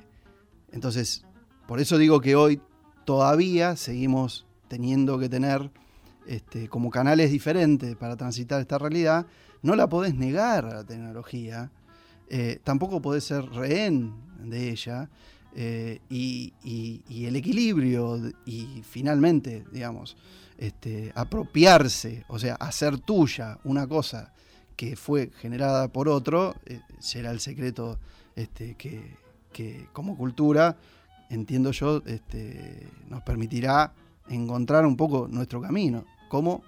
entonces, por eso digo que hoy todavía seguimos teniendo que tener este, como canales diferentes para transitar esta realidad, no la podés negar a la tecnología, eh, tampoco podés ser rehén de ella, eh, y, el equilibrio y finalmente, digamos, este, apropiarse, o sea, hacer tuya una cosa que fue generada por otro, eh, será el secreto este, que, que como cultura, entiendo yo, este, nos permitirá encontrar un poco nuestro camino, como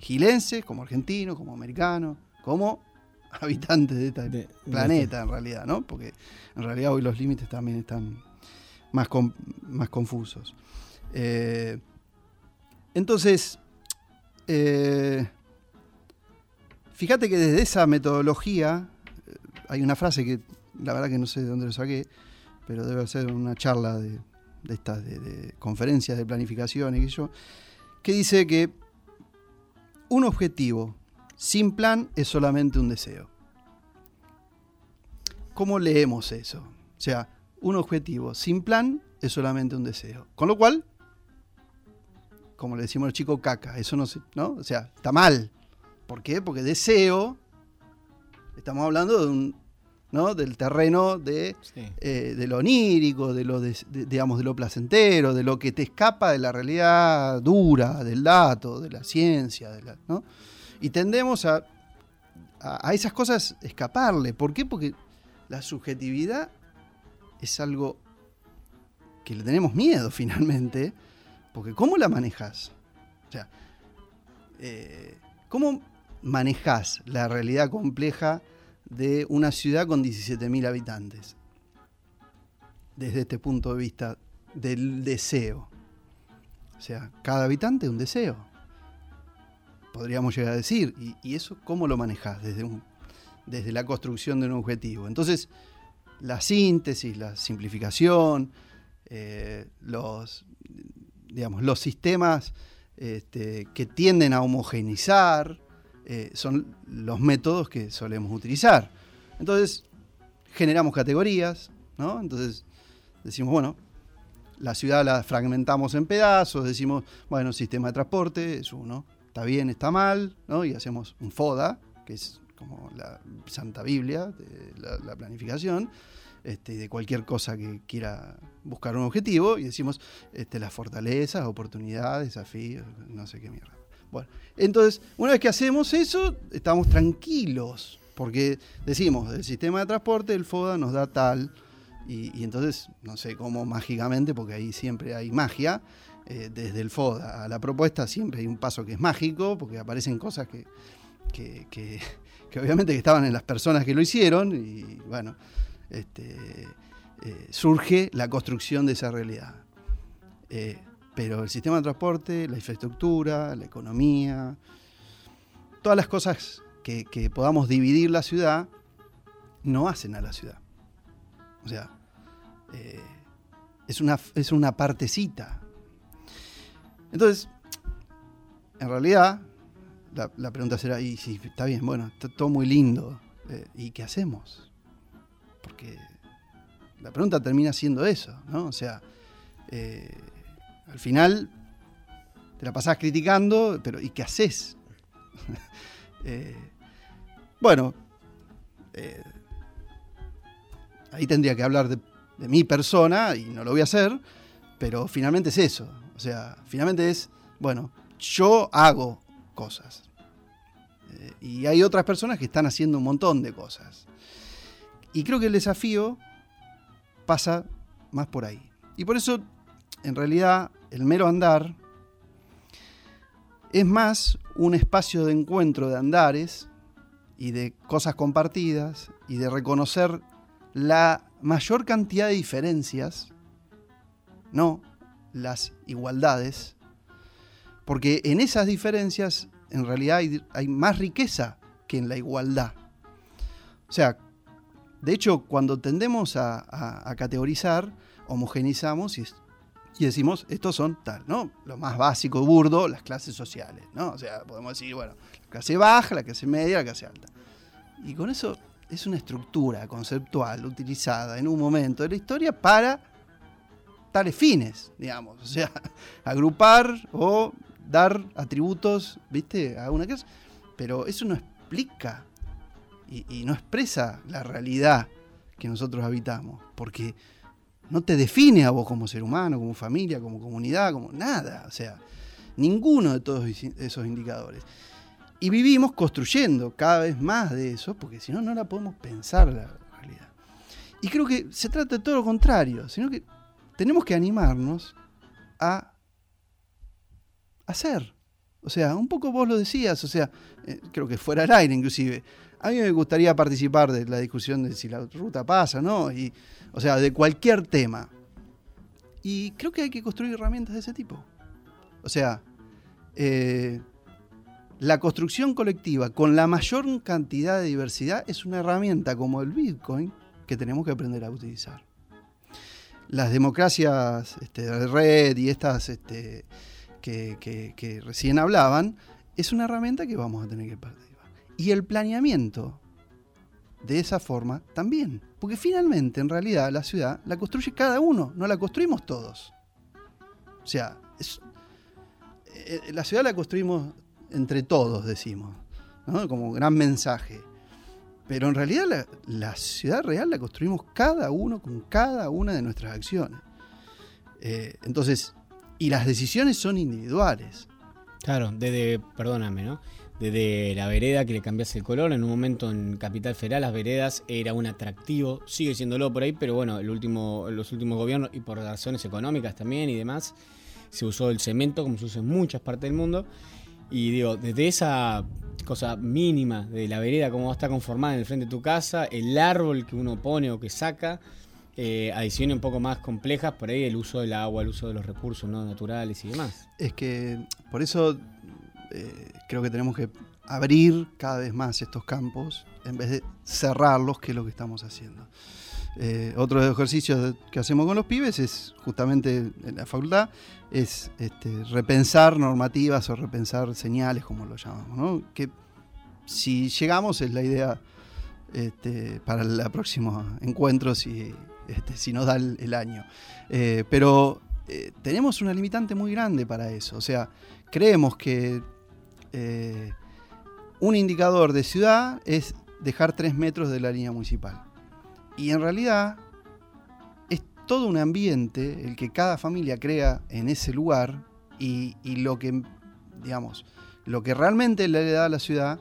gilenses, como argentinos, como americanos, como *laughs* habitantes de este planeta en realidad, ¿no? Porque en realidad hoy los límites también están más, con- más confusos. Eh, entonces, eh, fíjate que desde esa metodología, eh, hay una frase que la verdad que no sé de dónde lo saqué, pero debe ser una charla de, de estas de, de conferencias de planificación y sé yo, que dice que un objetivo sin plan es solamente un deseo. ¿Cómo leemos eso? O sea, un objetivo sin plan es solamente un deseo. Con lo cual, como le decimos al chico, caca. Eso no se, ¿no? O sea, está mal. ¿Por qué? Porque deseo, estamos hablando de un, ¿no? del terreno de, eh, de lo onírico, de lo, de- digamos, de lo placentero, de lo que te escapa de la realidad dura, del dato, de la ciencia, de la, ¿no? Y tendemos a, a, esas cosas escaparle. ¿Por qué? Porque la subjetividad es algo que le tenemos miedo *laughs* finalmente, porque ¿cómo la manejas? O sea, eh, ¿cómo manejas la realidad compleja de una ciudad con 17.000 habitantes? Desde este punto de vista del deseo. O sea, cada habitante un deseo. Podríamos llegar a decir. ¿Y, eso cómo lo manejas desde, desde la construcción de un objetivo? Entonces, la síntesis, la simplificación, eh, los, digamos, los sistemas este, que tienden a homogeneizar, eh, son los métodos que solemos utilizar. Entonces, generamos categorías, ¿no? Entonces, decimos, bueno, la ciudad la fragmentamos en pedazos, decimos, bueno, sistema de transporte es uno, está bien, está mal, ¿no? Y hacemos un FODA, que es como la Santa Biblia de la, la planificación, este, de cualquier cosa que quiera buscar un objetivo, y decimos este, las fortalezas, oportunidades, desafíos, no sé qué mierda. Bueno, entonces, una vez que hacemos eso, estamos tranquilos, porque decimos, el sistema de transporte, el FODA nos da tal, y entonces, no sé cómo mágicamente, porque ahí siempre hay magia, eh, desde el FODA a la propuesta siempre hay un paso que es mágico, porque aparecen cosas que, que, *laughs* que- obviamente que estaban en las personas que lo hicieron, y bueno, este, eh, surge la construcción de esa realidad. Eh, pero el sistema de transporte, la infraestructura, la economía, todas las cosas que, podamos dividir la ciudad, no hacen a la ciudad. O sea, es, una, es una partecita. Entonces, en realidad, la, pregunta será, y si está bien, bueno, está todo muy lindo, eh, ¿y qué hacemos? Porque la pregunta termina siendo eso, ¿no? O sea, eh, al final te la pasás criticando, pero ¿y qué haces? *laughs* Eh, bueno, ahí tendría que hablar de mi persona y no lo voy a hacer, pero finalmente es eso. Sea, finalmente es, bueno, yo hago cosas. Eh, y hay otras personas que están haciendo un montón de cosas. Y creo que el desafío pasa más por ahí. Y por eso, en realidad, el mero andar es más un espacio de encuentro de andares y de cosas compartidas y de reconocer la mayor cantidad de diferencias, no las igualdades, porque en esas diferencias en realidad hay, más riqueza que en la igualdad. O sea, de hecho, cuando tendemos a, categorizar, homogenizamos y, y decimos, estos son tal, ¿no? Lo más básico, burdo, las clases sociales, ¿no? O sea, podemos decir, bueno, la clase baja, la clase media, la clase alta. Y con eso es una estructura conceptual utilizada en un momento de la historia para tales fines, digamos. O sea, *laughs* agrupar o dar atributos, ¿viste? A una casa, pero eso no explica y, y no expresa la realidad que nosotros habitamos, porque no te define a vos como ser humano, como familia, como comunidad, como nada, o sea, ninguno de todos esos indicadores. Y vivimos construyendo cada vez más de eso, porque si no, no la podemos pensar la realidad. Y creo que se trata de todo lo contrario, sino que tenemos que animarnos a hacer. O sea, un poco vos lo decías, o sea, eh, creo que fuera al aire inclusive. A mí me gustaría participar de la discusión de si la ruta pasa, ¿no? Y, o sea, de cualquier tema. Y creo que hay que construir herramientas de ese tipo. O sea, eh, la construcción colectiva con la mayor cantidad de diversidad es una herramienta como el Bitcoin que tenemos que aprender a utilizar. Las democracias este, de red y estas este, que, recién hablaban, es una herramienta que vamos a tener que participar. Y el planeamiento de esa forma también. Porque finalmente, en realidad, la ciudad la construye cada uno, no la construimos todos. O sea, eh, la ciudad la construimos entre todos, decimos, como gran mensaje. Pero en realidad la, la, ciudad real la construimos cada uno con cada una de nuestras acciones. Eh, entonces, y las decisiones son individuales. Claro, desde, perdóname, ¿no? Desde la vereda que le cambias el color, en un momento en Capital Federal las veredas era un atractivo, sigue siéndolo por ahí, pero bueno, el último, los últimos gobiernos y por razones económicas también y demás, se usó el cemento como se usa en muchas partes del mundo. Y digo, desde esa cosa mínima de la vereda, cómo está conformada en el frente de tu casa, el árbol que uno pone o que saca, eh, adiciones un poco más complejas, por ahí el uso del agua, el uso de los recursos ¿no? naturales y demás. Es que por eso eh, creo que tenemos que abrir cada vez más estos campos en vez de cerrarlos, que es lo que estamos haciendo. Eh, otro de los ejercicios que hacemos con los pibes es justamente en la facultad, es este, repensar normativas o repensar señales, como lo llamamos. Que si llegamos es la idea este, para el próximo encuentro, si este, si nos da el, año. Eh, pero eh, tenemos una limitante muy grande para eso. O sea, creemos que eh, un indicador de ciudad es dejar tres metros de la línea municipal. Y en realidad es todo un ambiente el que cada familia crea en ese lugar y, lo que, digamos, lo que realmente le da a la ciudad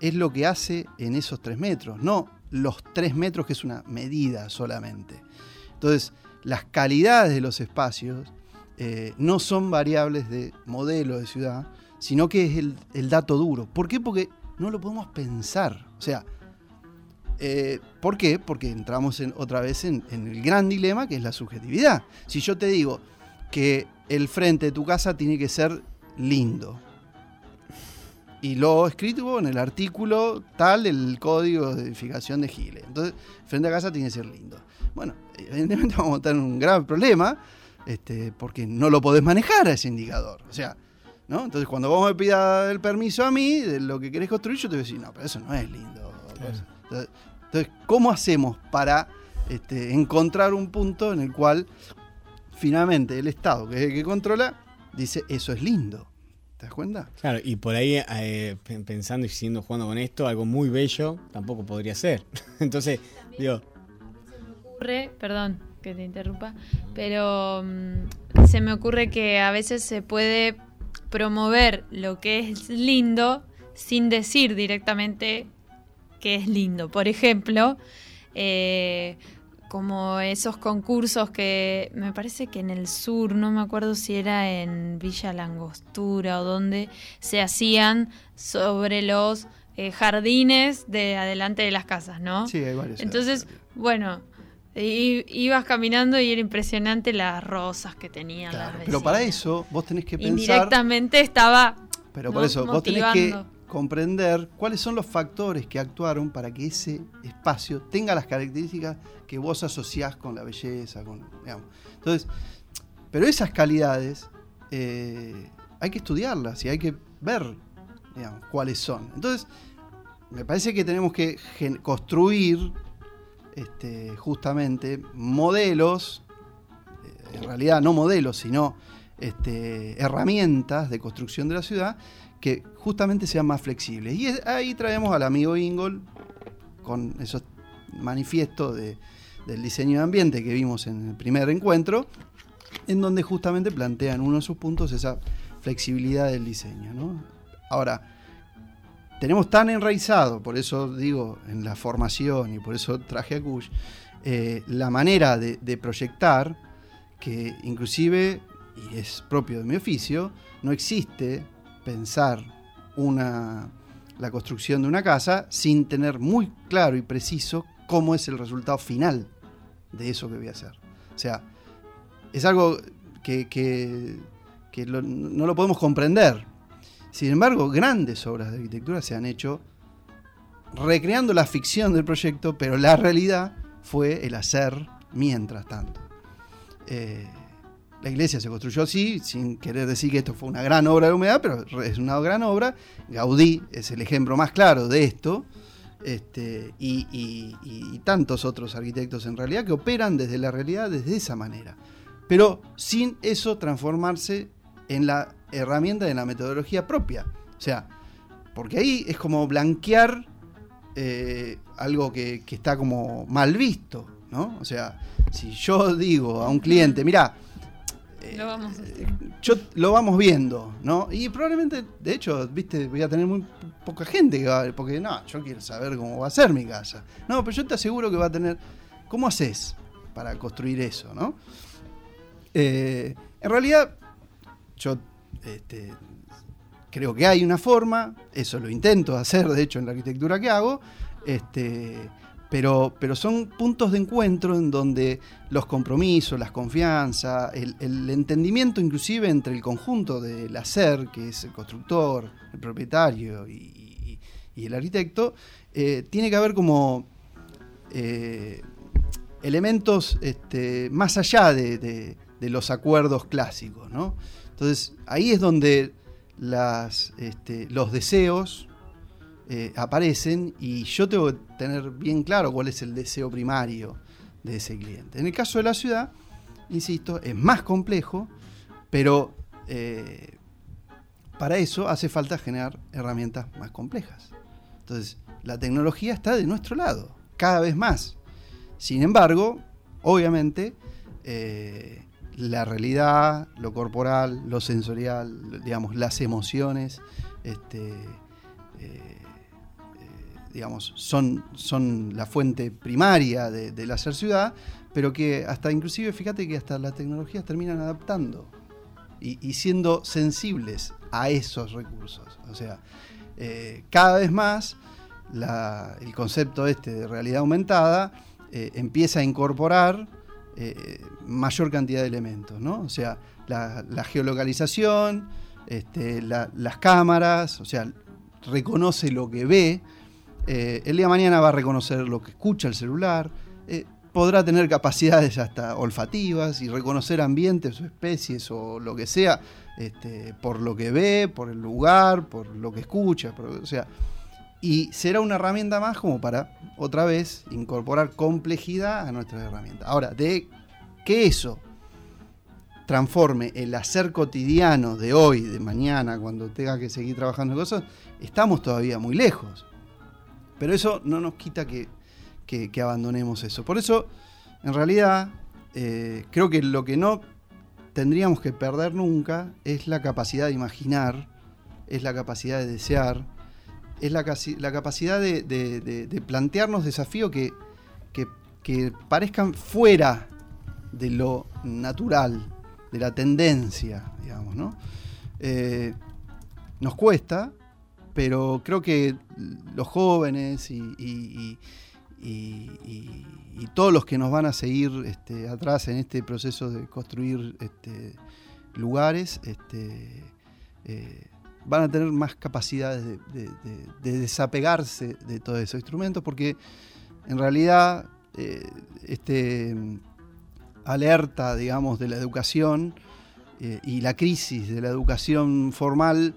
es lo que hace en esos tres metros, no los tres metros que es una medida solamente. Entonces, las calidades de los espacios eh, no son variables de modelo de ciudad, sino que es el, dato duro. ¿Por qué? Porque no lo podemos pensar. O sea, eh, ¿por qué? Porque entramos otra vez en, en, el gran dilema que es la subjetividad. Si yo te digo que el frente de tu casa tiene que ser lindo, y lo escrito en el artículo tal, el código de edificación de Giles. Entonces, frente a casa tiene que ser lindo. Bueno, evidentemente *laughs* vamos a tener un grave problema, este, porque no lo podés manejar a ese indicador. O sea, ¿no? Entonces, cuando vos me pidas el permiso a mí de lo que querés construir, yo te voy a decir, no, pero eso no es lindo. Entonces, ¿cómo hacemos para este, encontrar un punto en el cual finalmente el Estado, que es el que controla, dice, eso es lindo? ¿Te das cuenta? Claro, y por ahí eh, pensando y siguiendo jugando con esto, algo muy bello tampoco podría ser. *laughs* Entonces, digo. Se me ocurre, perdón que te interrumpa, pero mm, se me ocurre que a veces se puede promover lo que es lindo sin decir directamente que es lindo. Por ejemplo, eh, como esos concursos que me parece que en el sur, no me acuerdo si era en Villa Langostura o donde se hacían sobre los eh, jardines de adelante de las casas, ¿no? Sí, hay varios. Entonces, bueno, ibas caminando y era impresionante las rosas que tenían las Pero para eso vos tenés que pensar... Indirectamente estaba... Pero por eso, vos tenés que comprender cuáles son los factores que actuaron para que ese espacio tenga las características que vos asociás con la belleza, con, Entonces, pero esas calidades eh, hay que estudiarlas y hay que ver cuáles son. Entonces, me parece que tenemos que construir este, justamente modelos, eh, en realidad no modelos, sino este, herramientas de construcción de la ciudad que justamente sean más flexibles. Y ahí traemos al amigo Ingol con esos manifiestos de, del diseño de ambiente que vimos en el primer encuentro, en donde justamente plantean uno de sus puntos esa flexibilidad del diseño. Ahora, tenemos tan enraizado, por eso digo en la formación y por eso traje a Kush, eh, la manera de, proyectar que inclusive, y es propio de mi oficio, no existe pensar una, la construcción de una casa sin tener muy claro y preciso cómo es el resultado final de eso que voy a hacer. O sea, es algo que, no lo podemos comprender, sin embargo, grandes obras de arquitectura se han hecho recreando la ficción del proyecto, pero la realidad fue el hacer mientras tanto. Eh, la iglesia se construyó así, sin querer decir que esto fue una gran obra de humedad, pero es una gran obra. Gaudí es el ejemplo más claro de esto. Este, y, tantos otros arquitectos en realidad que operan desde la realidad desde esa manera. Pero sin eso transformarse en la herramienta de la metodología propia. O sea, porque ahí es como blanquear eh, algo que, está como mal visto, ¿no? O sea, si yo digo a un cliente, mira, lo vamos eh, yo, lo vamos viendo, ¿no? Y probablemente, de hecho, viste, voy a tener muy poca gente que va a porque no, yo quiero saber cómo va a ser mi casa. No, pero yo te aseguro que va a tener, ¿cómo haces para construir eso, no? Eh, en realidad, yo este, creo que hay una forma, eso lo intento hacer, de hecho, en la arquitectura que hago, este, pero, pero son puntos de encuentro en donde los compromisos, las confianzas, el, entendimiento inclusive entre el conjunto del hacer, que es el constructor, el propietario y, el arquitecto, eh, tiene que haber como eh, elementos este, más allá de, los acuerdos clásicos, ¿no? Entonces, ahí es donde este, los deseos eh, aparecen y yo tengo que tener bien claro cuál es el deseo primario de ese cliente. En el caso de la ciudad, insisto, es más complejo, pero eh, para eso hace falta generar herramientas más complejas. Entonces, la tecnología está de nuestro lado, cada vez más. Sin embargo, obviamente, eh, la realidad, lo corporal, lo sensorial, digamos, las emociones, este, digamos, son, son la fuente primaria de, del hacer ciudad, pero que hasta inclusive, fíjate que hasta las tecnologías terminan adaptando y, siendo sensibles a esos recursos. O sea, eh, cada vez más el concepto este de realidad aumentada empieza a incorporar eh, mayor cantidad de elementos, ¿no? O sea, la, geolocalización, este, las cámaras, o sea, reconoce lo que ve. Eh, el día de mañana va a reconocer lo que escucha el celular. Eh, podrá tener capacidades hasta olfativas y reconocer ambientes o especies o lo que sea este, por lo que ve, por el lugar, por lo que escucha. o sea, y será una herramienta más como para, otra vez, incorporar complejidad a nuestras herramientas. Ahora, de que eso transforme el hacer cotidiano de hoy, de mañana, cuando tenga que seguir trabajando en cosas, estamos todavía muy lejos. Pero eso no nos quita que, abandonemos eso. Por eso, en realidad, eh, creo que lo que no tendríamos que perder nunca es la capacidad de imaginar, es la capacidad de desear, es la, la capacidad de, plantearnos desafíos que, que, parezcan fuera de lo natural, de la tendencia, digamos, ¿no? Eh, nos cuesta, pero creo que los jóvenes y, todos los que nos van a seguir este, atrás en este proceso de construir este, lugares, este, eh, van a tener más capacidades de, desapegarse de todos esos instrumentos, porque en realidad eh, este alerta, digamos, de la educación eh, y la crisis de la educación formal,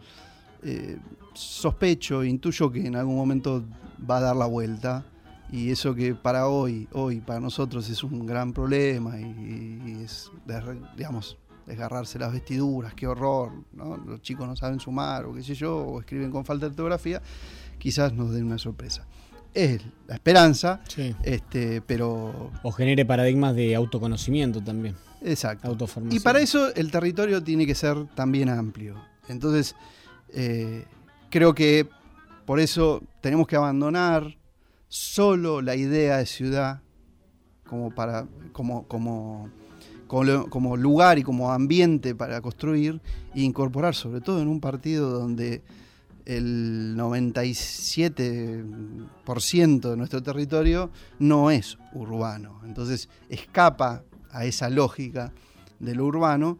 eh, sospecho, intuyo que en algún momento va a dar la vuelta. Y eso que para hoy, hoy, para nosotros es un gran problema y, es, digamos, desgarrarse las vestiduras, qué horror, ¿no? los chicos no saben sumar o qué sé yo, o escriben con falta de ortografía, quizás nos den una sorpresa. Es la esperanza, este, pero... O genere paradigmas de autoconocimiento también. Exacto. Autoformación. Y para eso el territorio tiene que ser también amplio. Entonces, eh, creo que por eso tenemos que abandonar solo la idea de ciudad como para como, como, como, lugar y como ambiente para construir e incorporar, sobre todo en un partido donde el 97% de nuestro territorio no es urbano. Entonces escapa a esa lógica de lo urbano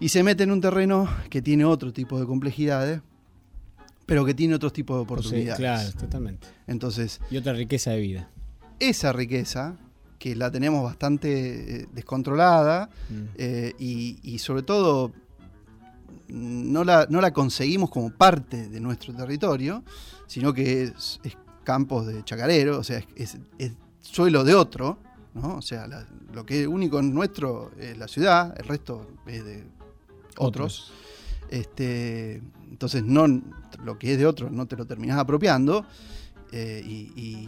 y se mete en un terreno que tiene otro tipo de complejidades, pero que tiene otros tipos de oportunidades. claro, totalmente. Entonces, y otra riqueza de vida. Esa riqueza, que la tenemos bastante eh, descontrolada Mm. eh, y, y sobre todo no la, no la conseguimos como parte de nuestro territorio, sino que es, es campos de chacarero, o sea, es, es- es suelo de otro, ¿no? O sea, la- lo que es único en nuestro es la ciudad, el resto es de otros. Este, entonces, no, lo que es de otro no te lo terminás apropiando eh, y,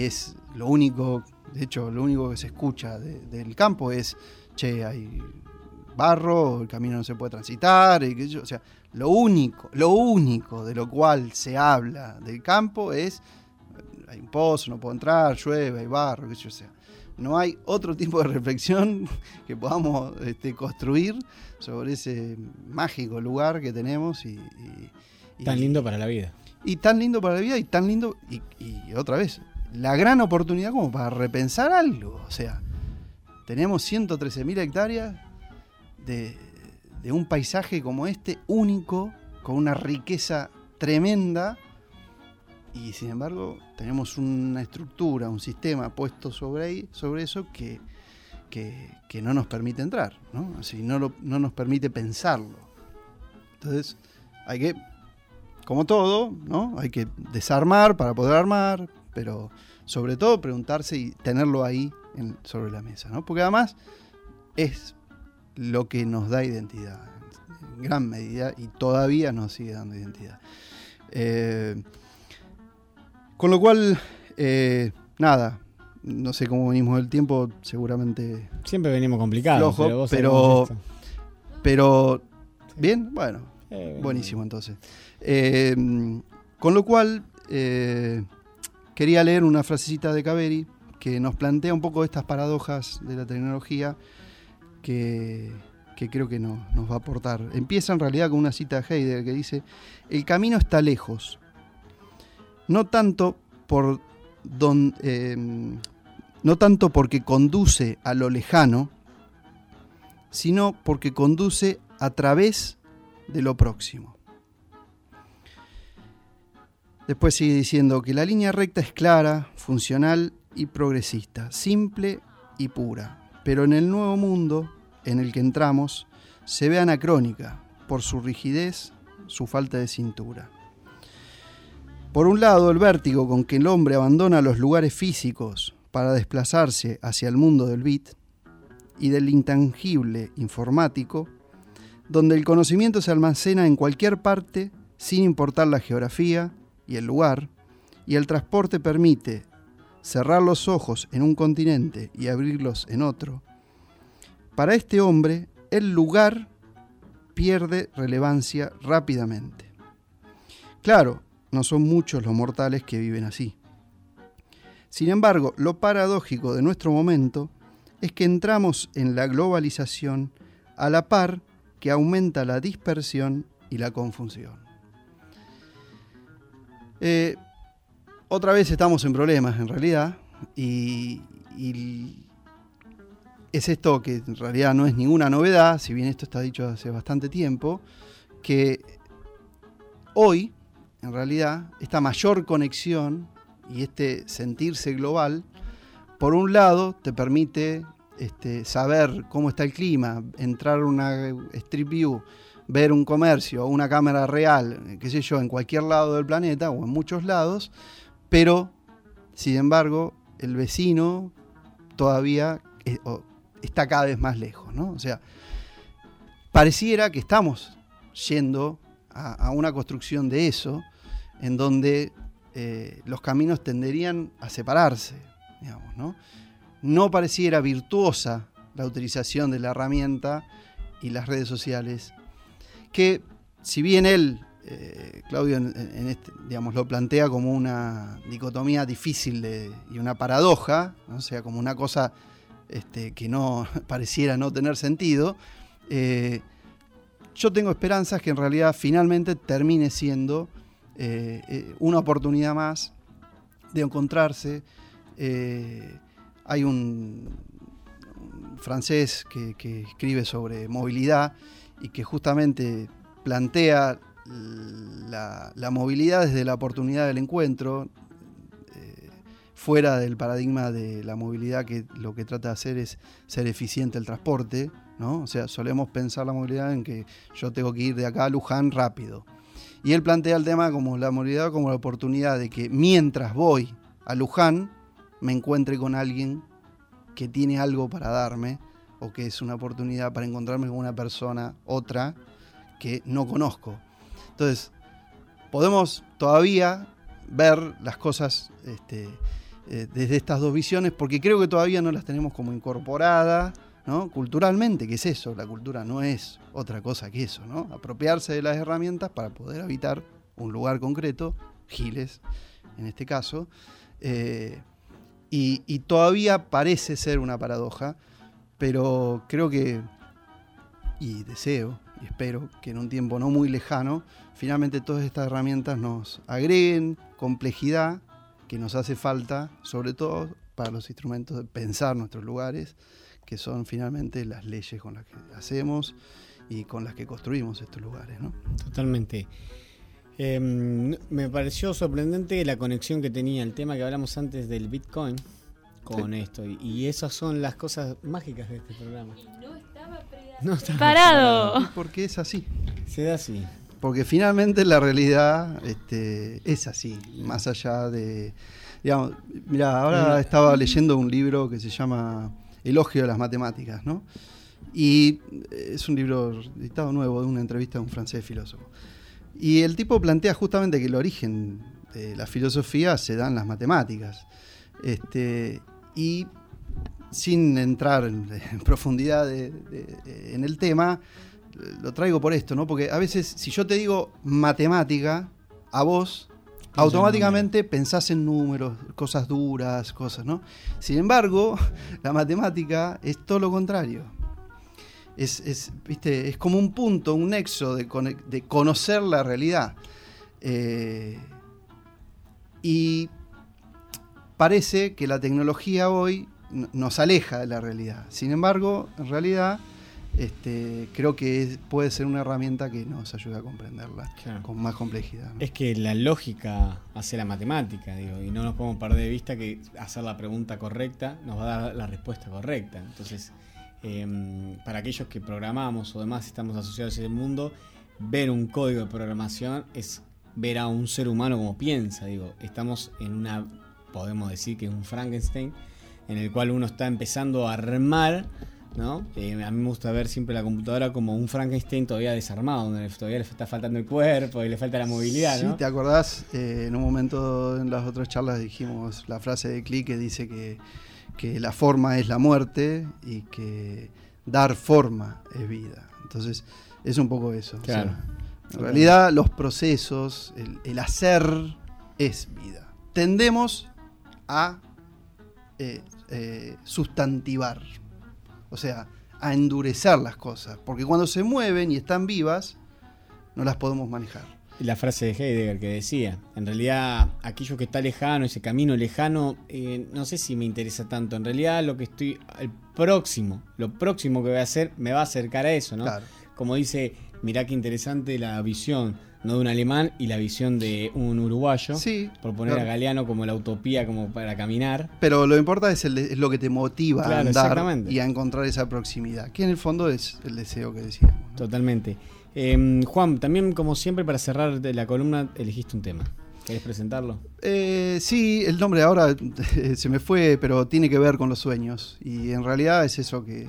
es lo único, de hecho, lo único que se escucha de- del campo es, che, hay barro, el camino no se puede transitar, y sé yo, o sea, lo único, lo único de lo cual se habla del campo es, hay un pozo, no puedo entrar, llueve, hay barro, qué sé yo, sea, no hay otro tipo de reflexión que podamos este, construir sobre ese mágico lugar que tenemos y, y- y- Tan lindo para la vida. y tan lindo para la vida y tan lindo y, y otra vez la gran oportunidad como para repensar algo o sea tenemos 113.000 hectáreas de, de un paisaje como este único con una riqueza tremenda y sin embargo tenemos una estructura un sistema puesto sobre ahí sobre eso que que, no nos permite entrar no así no, no nos permite pensarlo entonces hay que como todo, ¿no? Hay que desarmar para poder armar, pero sobre todo preguntarse y tenerlo ahí sobre la mesa, ¿no? Porque además es lo que nos da identidad, en gran medida, y todavía nos sigue dando identidad. Eh, con lo cual, eh, nada, no sé cómo venimos del tiempo, seguramente... Siempre venimos complicados, flojo, pero vos pero, pero bien, bueno, Eh, buenísimo entonces. Eh, con lo cual, eh, quería leer una frasecita de Caveri que nos plantea un poco estas paradojas de la tecnología que, que creo que no- nos va a aportar. Empieza en realidad con una cita de Heidegger que dice, el camino está lejos, no tanto por don- eh, no tanto porque conduce a lo lejano, sino porque conduce a través de lo próximo. Después sigue diciendo que la línea recta es clara, funcional y progresista, simple y pura, pero en el nuevo mundo en el que entramos se ve anacrónica por su rigidez, su falta de cintura. Por un lado, el vértigo con que el hombre abandona los lugares físicos para desplazarse hacia el mundo del bit y del intangible informático, donde el conocimiento se almacena en cualquier parte sin importar la geografía y el lugar, y el transporte permite cerrar los ojos en un continente y abrirlos en otro, para este hombre el lugar pierde relevancia rápidamente. Claro, no son muchos los mortales que viven así. Sin embargo, lo paradójico de nuestro momento es que entramos en la globalización a la par que aumenta la dispersión y la confusión. Eh, otra vez estamos en problemas en realidad y, y es esto que en realidad no es ninguna novedad, si bien esto está dicho hace bastante tiempo, que hoy en realidad esta mayor conexión y este sentirse global, por un lado te permite este, saber cómo está el clima, entrar a una Street View, ver un comercio una cámara real, qué sé yo, en cualquier lado del planeta o en muchos lados, pero sin embargo el vecino todavía eh, está cada vez más lejos, ¿no? O sea, pareciera que estamos yendo a una construcción de eso, en donde eh, los caminos tenderían a separarse, ¿no? Pareciera virtuosa la utilización de la herramienta y las redes sociales, que si bien él, eh, Claudio, en, este, lo plantea como una dicotomía difícil y una paradoja, ¿no? o sea, como una cosa este, que no *laughs* pareciera no tener sentido, eh, yo tengo esperanzas que en realidad finalmente termine siendo eh, una oportunidad más de encontrarse. Eh, hay un, francés que, que escribe sobre movilidad y que justamente plantea la, la movilidad desde la oportunidad del encuentro, eh, fuera del paradigma de la movilidad que lo que trata de hacer es ser eficiente el transporte, ¿no? O sea, solemos pensar la movilidad en que yo tengo que ir de acá a Luján rápido. Y él plantea el tema como la movilidad como la oportunidad de que mientras voy a Luján me encuentre con alguien que tiene algo para darme o que es una oportunidad para encontrarme con una persona, otra, que no conozco. Entonces, podemos todavía ver las cosas este, eh, desde estas dos visiones porque creo que todavía no las tenemos como incorporadas culturalmente, que es eso, la cultura no es otra cosa que eso, ¿no? apropiarse de las herramientas para poder habitar un lugar concreto, Giles en este caso, eh, y todavía parece ser una paradoja, pero creo que, y deseo, y espero que en un tiempo no muy lejano, finalmente todas estas herramientas nos agreguen complejidad que nos hace falta, sobre todo para los instrumentos de pensar nuestros lugares, que son finalmente las leyes con las que hacemos y con las que construimos estos lugares. ¿no? Totalmente. Eh, me pareció sorprendente la conexión que tenía el tema que hablamos antes del Bitcoin con esto. Y, y esas son las cosas mágicas de este programa. No estaba Parado. Porque es así. Se da así. Porque finalmente la realidad este, es así, más allá de... Digamos, mira, ahora estaba leyendo un libro que se llama Elogio de las Matemáticas, ¿no? Y es un libro editado nuevo de una entrevista de un francés filósofo. Y el tipo plantea justamente que el origen de la filosofía se da en las matemáticas. Este, y sin entrar en, profundidad en el tema, lo traigo por esto, ¿no? Porque a veces, si yo te digo matemática, a vos automáticamente pensás en números, cosas duras, cosas, ¿no? Sin embargo, *laughs* la matemática es todo lo contrario. Es, ¿viste? es como un punto, un nexo de, conocer la realidad. Eh, y parece que la tecnología hoy nos aleja de la realidad. Sin embargo, en realidad, este, creo que es- puede ser una herramienta que nos ayuda a comprenderla Claro. con más complejidad. ¿no? Es que la lógica hace la matemática, digo, y no nos podemos perder de vista que hacer la pregunta correcta nos va a dar la respuesta correcta. Entonces, eh, para aquellos que programamos o demás estamos asociados a ese mundo, ver un código de programación es ver a un ser humano como piensa, digo, estamos en una, podemos decir que es un Frankenstein, en el cual uno está empezando a armar ¿no? Eh, a mí me gusta ver siempre la computadora como un Frankenstein todavía desarmado, donde todavía le está faltando el cuerpo y le falta la movilidad, Sí, ¿no? ¿te acordás? Eh, en un momento en las otras charlas dijimos la frase de Click que dice que, que la forma es la muerte y que dar forma es vida. Entonces, es un poco eso. o sea, Claro. en realidad, los procesos, el, el hacer es vida. Tendemos a eh, sustantivar, o sea, a endurecer las cosas, porque cuando se mueven y están vivas, no las podemos manejar. La frase de Heidegger que decía, en realidad aquello que está lejano, ese camino lejano, eh, no sé si me interesa tanto, en realidad lo que estoy, el próximo, lo próximo que voy a hacer me va a acercar a eso, ¿no? Como dice, mirá qué interesante la visión, no de un alemán y la visión de un uruguayo, Sí, por poner claro. a Galeano como la utopía como para caminar. Pero lo importante es, el- es lo que te motiva a Claro, andar exactamente. y a encontrar esa proximidad, que en el fondo es el deseo que decíamos. Totalmente. Eh, Juan, también como siempre para cerrar la columna elegiste un tema. ¿Querés presentarlo? Eh, sí, el nombre ahora *laughs* se me fue, pero tiene que ver con los sueños. Y en realidad es eso que,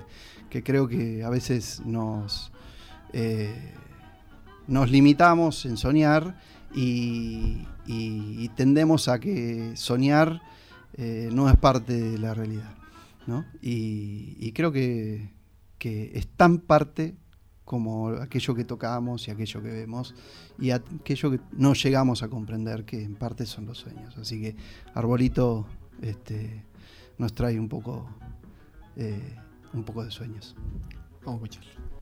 que creo que a veces nos, eh, nos limitamos en soñar y, tendemos a que soñar eh, no es parte de la realidad. ¿no? Y, creo que, que es tan parte como aquello que tocamos y aquello que vemos y aquello que no llegamos a comprender que en parte son los sueños. Así que Arbolito este, nos trae un poco, eh, un poco de sueños. Vamos a escucharlo.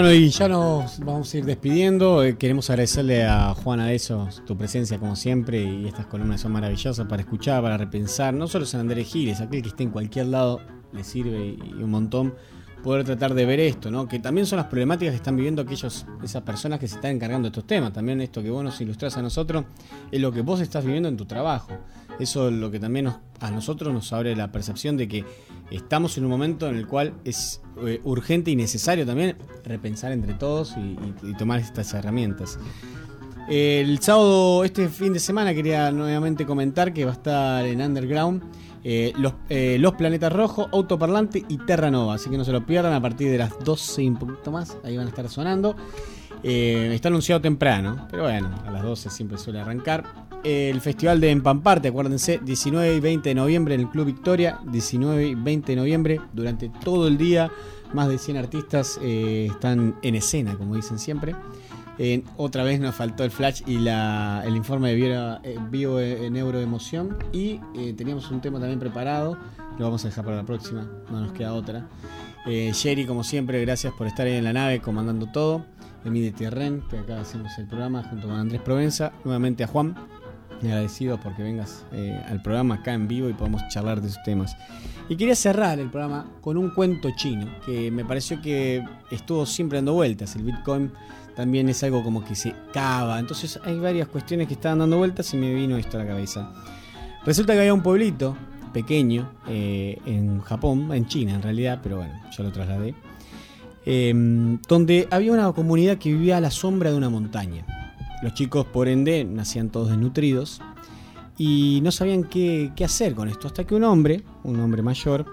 Bueno, y ya nos vamos a ir despidiendo. Eh, queremos agradecerle a Juana eso tu presencia como siempre y estas columnas son maravillosas para escuchar, para repensar. No solo San Andrés Giles, aquel que esté en cualquier lado le sirve y un montón. Poder tratar de ver esto, ¿no? Que también son las problemáticas que están viviendo aquellos, esas personas que se están encargando de estos temas. También esto que vos nos ilustrás a nosotros es lo que vos estás viviendo en tu trabajo. Eso es lo que también nos- a nosotros nos abre la percepción de que estamos en un momento en el cual es eh, urgente y necesario también repensar entre todos y, y- y tomar estas herramientas. El sábado, este fin de semana, quería nuevamente comentar que va a estar en Underground eh, los, eh, Los Planetas Rojos, Autoparlante y Terra Nova. Así que no se lo pierdan a partir de las 12 y un poquito más. Ahí van a estar sonando. Eh, está anunciado temprano, pero bueno, a las 12 siempre suele arrancar. El festival de Empamparte, acuérdense, 19 y 20 de noviembre en el Club Victoria. 19 y 20 de noviembre, durante todo el día. Más de 100 artistas están en escena, como dicen siempre. Eh, otra vez nos faltó el flash y el informe de bio, eh, eh, neuroemoción. Y teníamos un tema también preparado. Lo vamos a dejar para la próxima, no nos queda otra. Jerry, como siempre, gracias por estar ahí en la nave comandando todo. Emile Tierren, que acá hacemos el programa junto con Andrés Provenza. Nuevamente a Juan, agradecido porque vengas al programa acá en vivo y podamos charlar de esos temas. Y quería cerrar el programa con un cuento chino que me pareció que estuvo siempre dando vueltas. El Bitcoin también es algo como que se cava. Entonces hay varias cuestiones que estaban dando vueltas y me vino esto a la cabeza. Resulta que había un pueblito pequeño eh, en Japón, en China en realidad, pero bueno, yo lo trasladé. eh, donde había una comunidad que vivía a la sombra de una montaña. Los chicos, por ende, nacían todos desnutridos y no sabían qué, qué hacer con esto. Hasta que un hombre, un hombre mayor,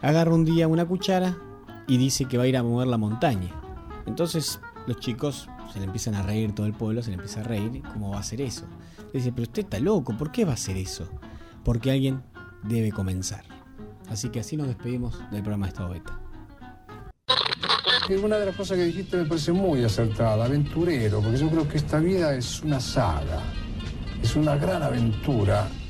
agarra un día una cuchara y dice que va a ir a mover la montaña. Entonces los chicos se le empiezan a reír, todo el pueblo se le empieza a reír. ¿Cómo va a hacer eso? Le dice, pero usted está loco, ¿por qué va a hacer eso? Porque alguien debe comenzar. Así que así nos despedimos del programa de Estado Beta. Una de las cosas que dijiste me parece muy acertada, aventurero, porque yo creo que esta vida es una saga, es una gran aventura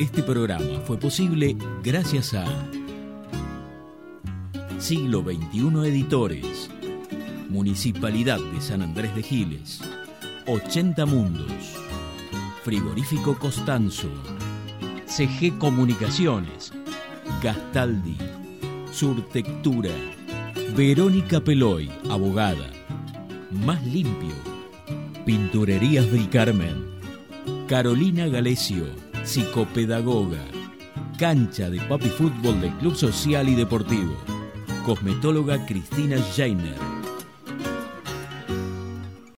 Este programa fue posible gracias a Siglo XXI Editores, Municipalidad de San Andrés de Giles, 80 Mundos, Frigorífico Costanzo, CG Comunicaciones, Gastaldi, Surtectura, Verónica Peloy, abogada, Más Limpio, Pinturerías del Carmen, Carolina Galesio, psicopedagoga, cancha de papi fútbol del Club Social y Deportivo, cosmetóloga Cristina Jainer,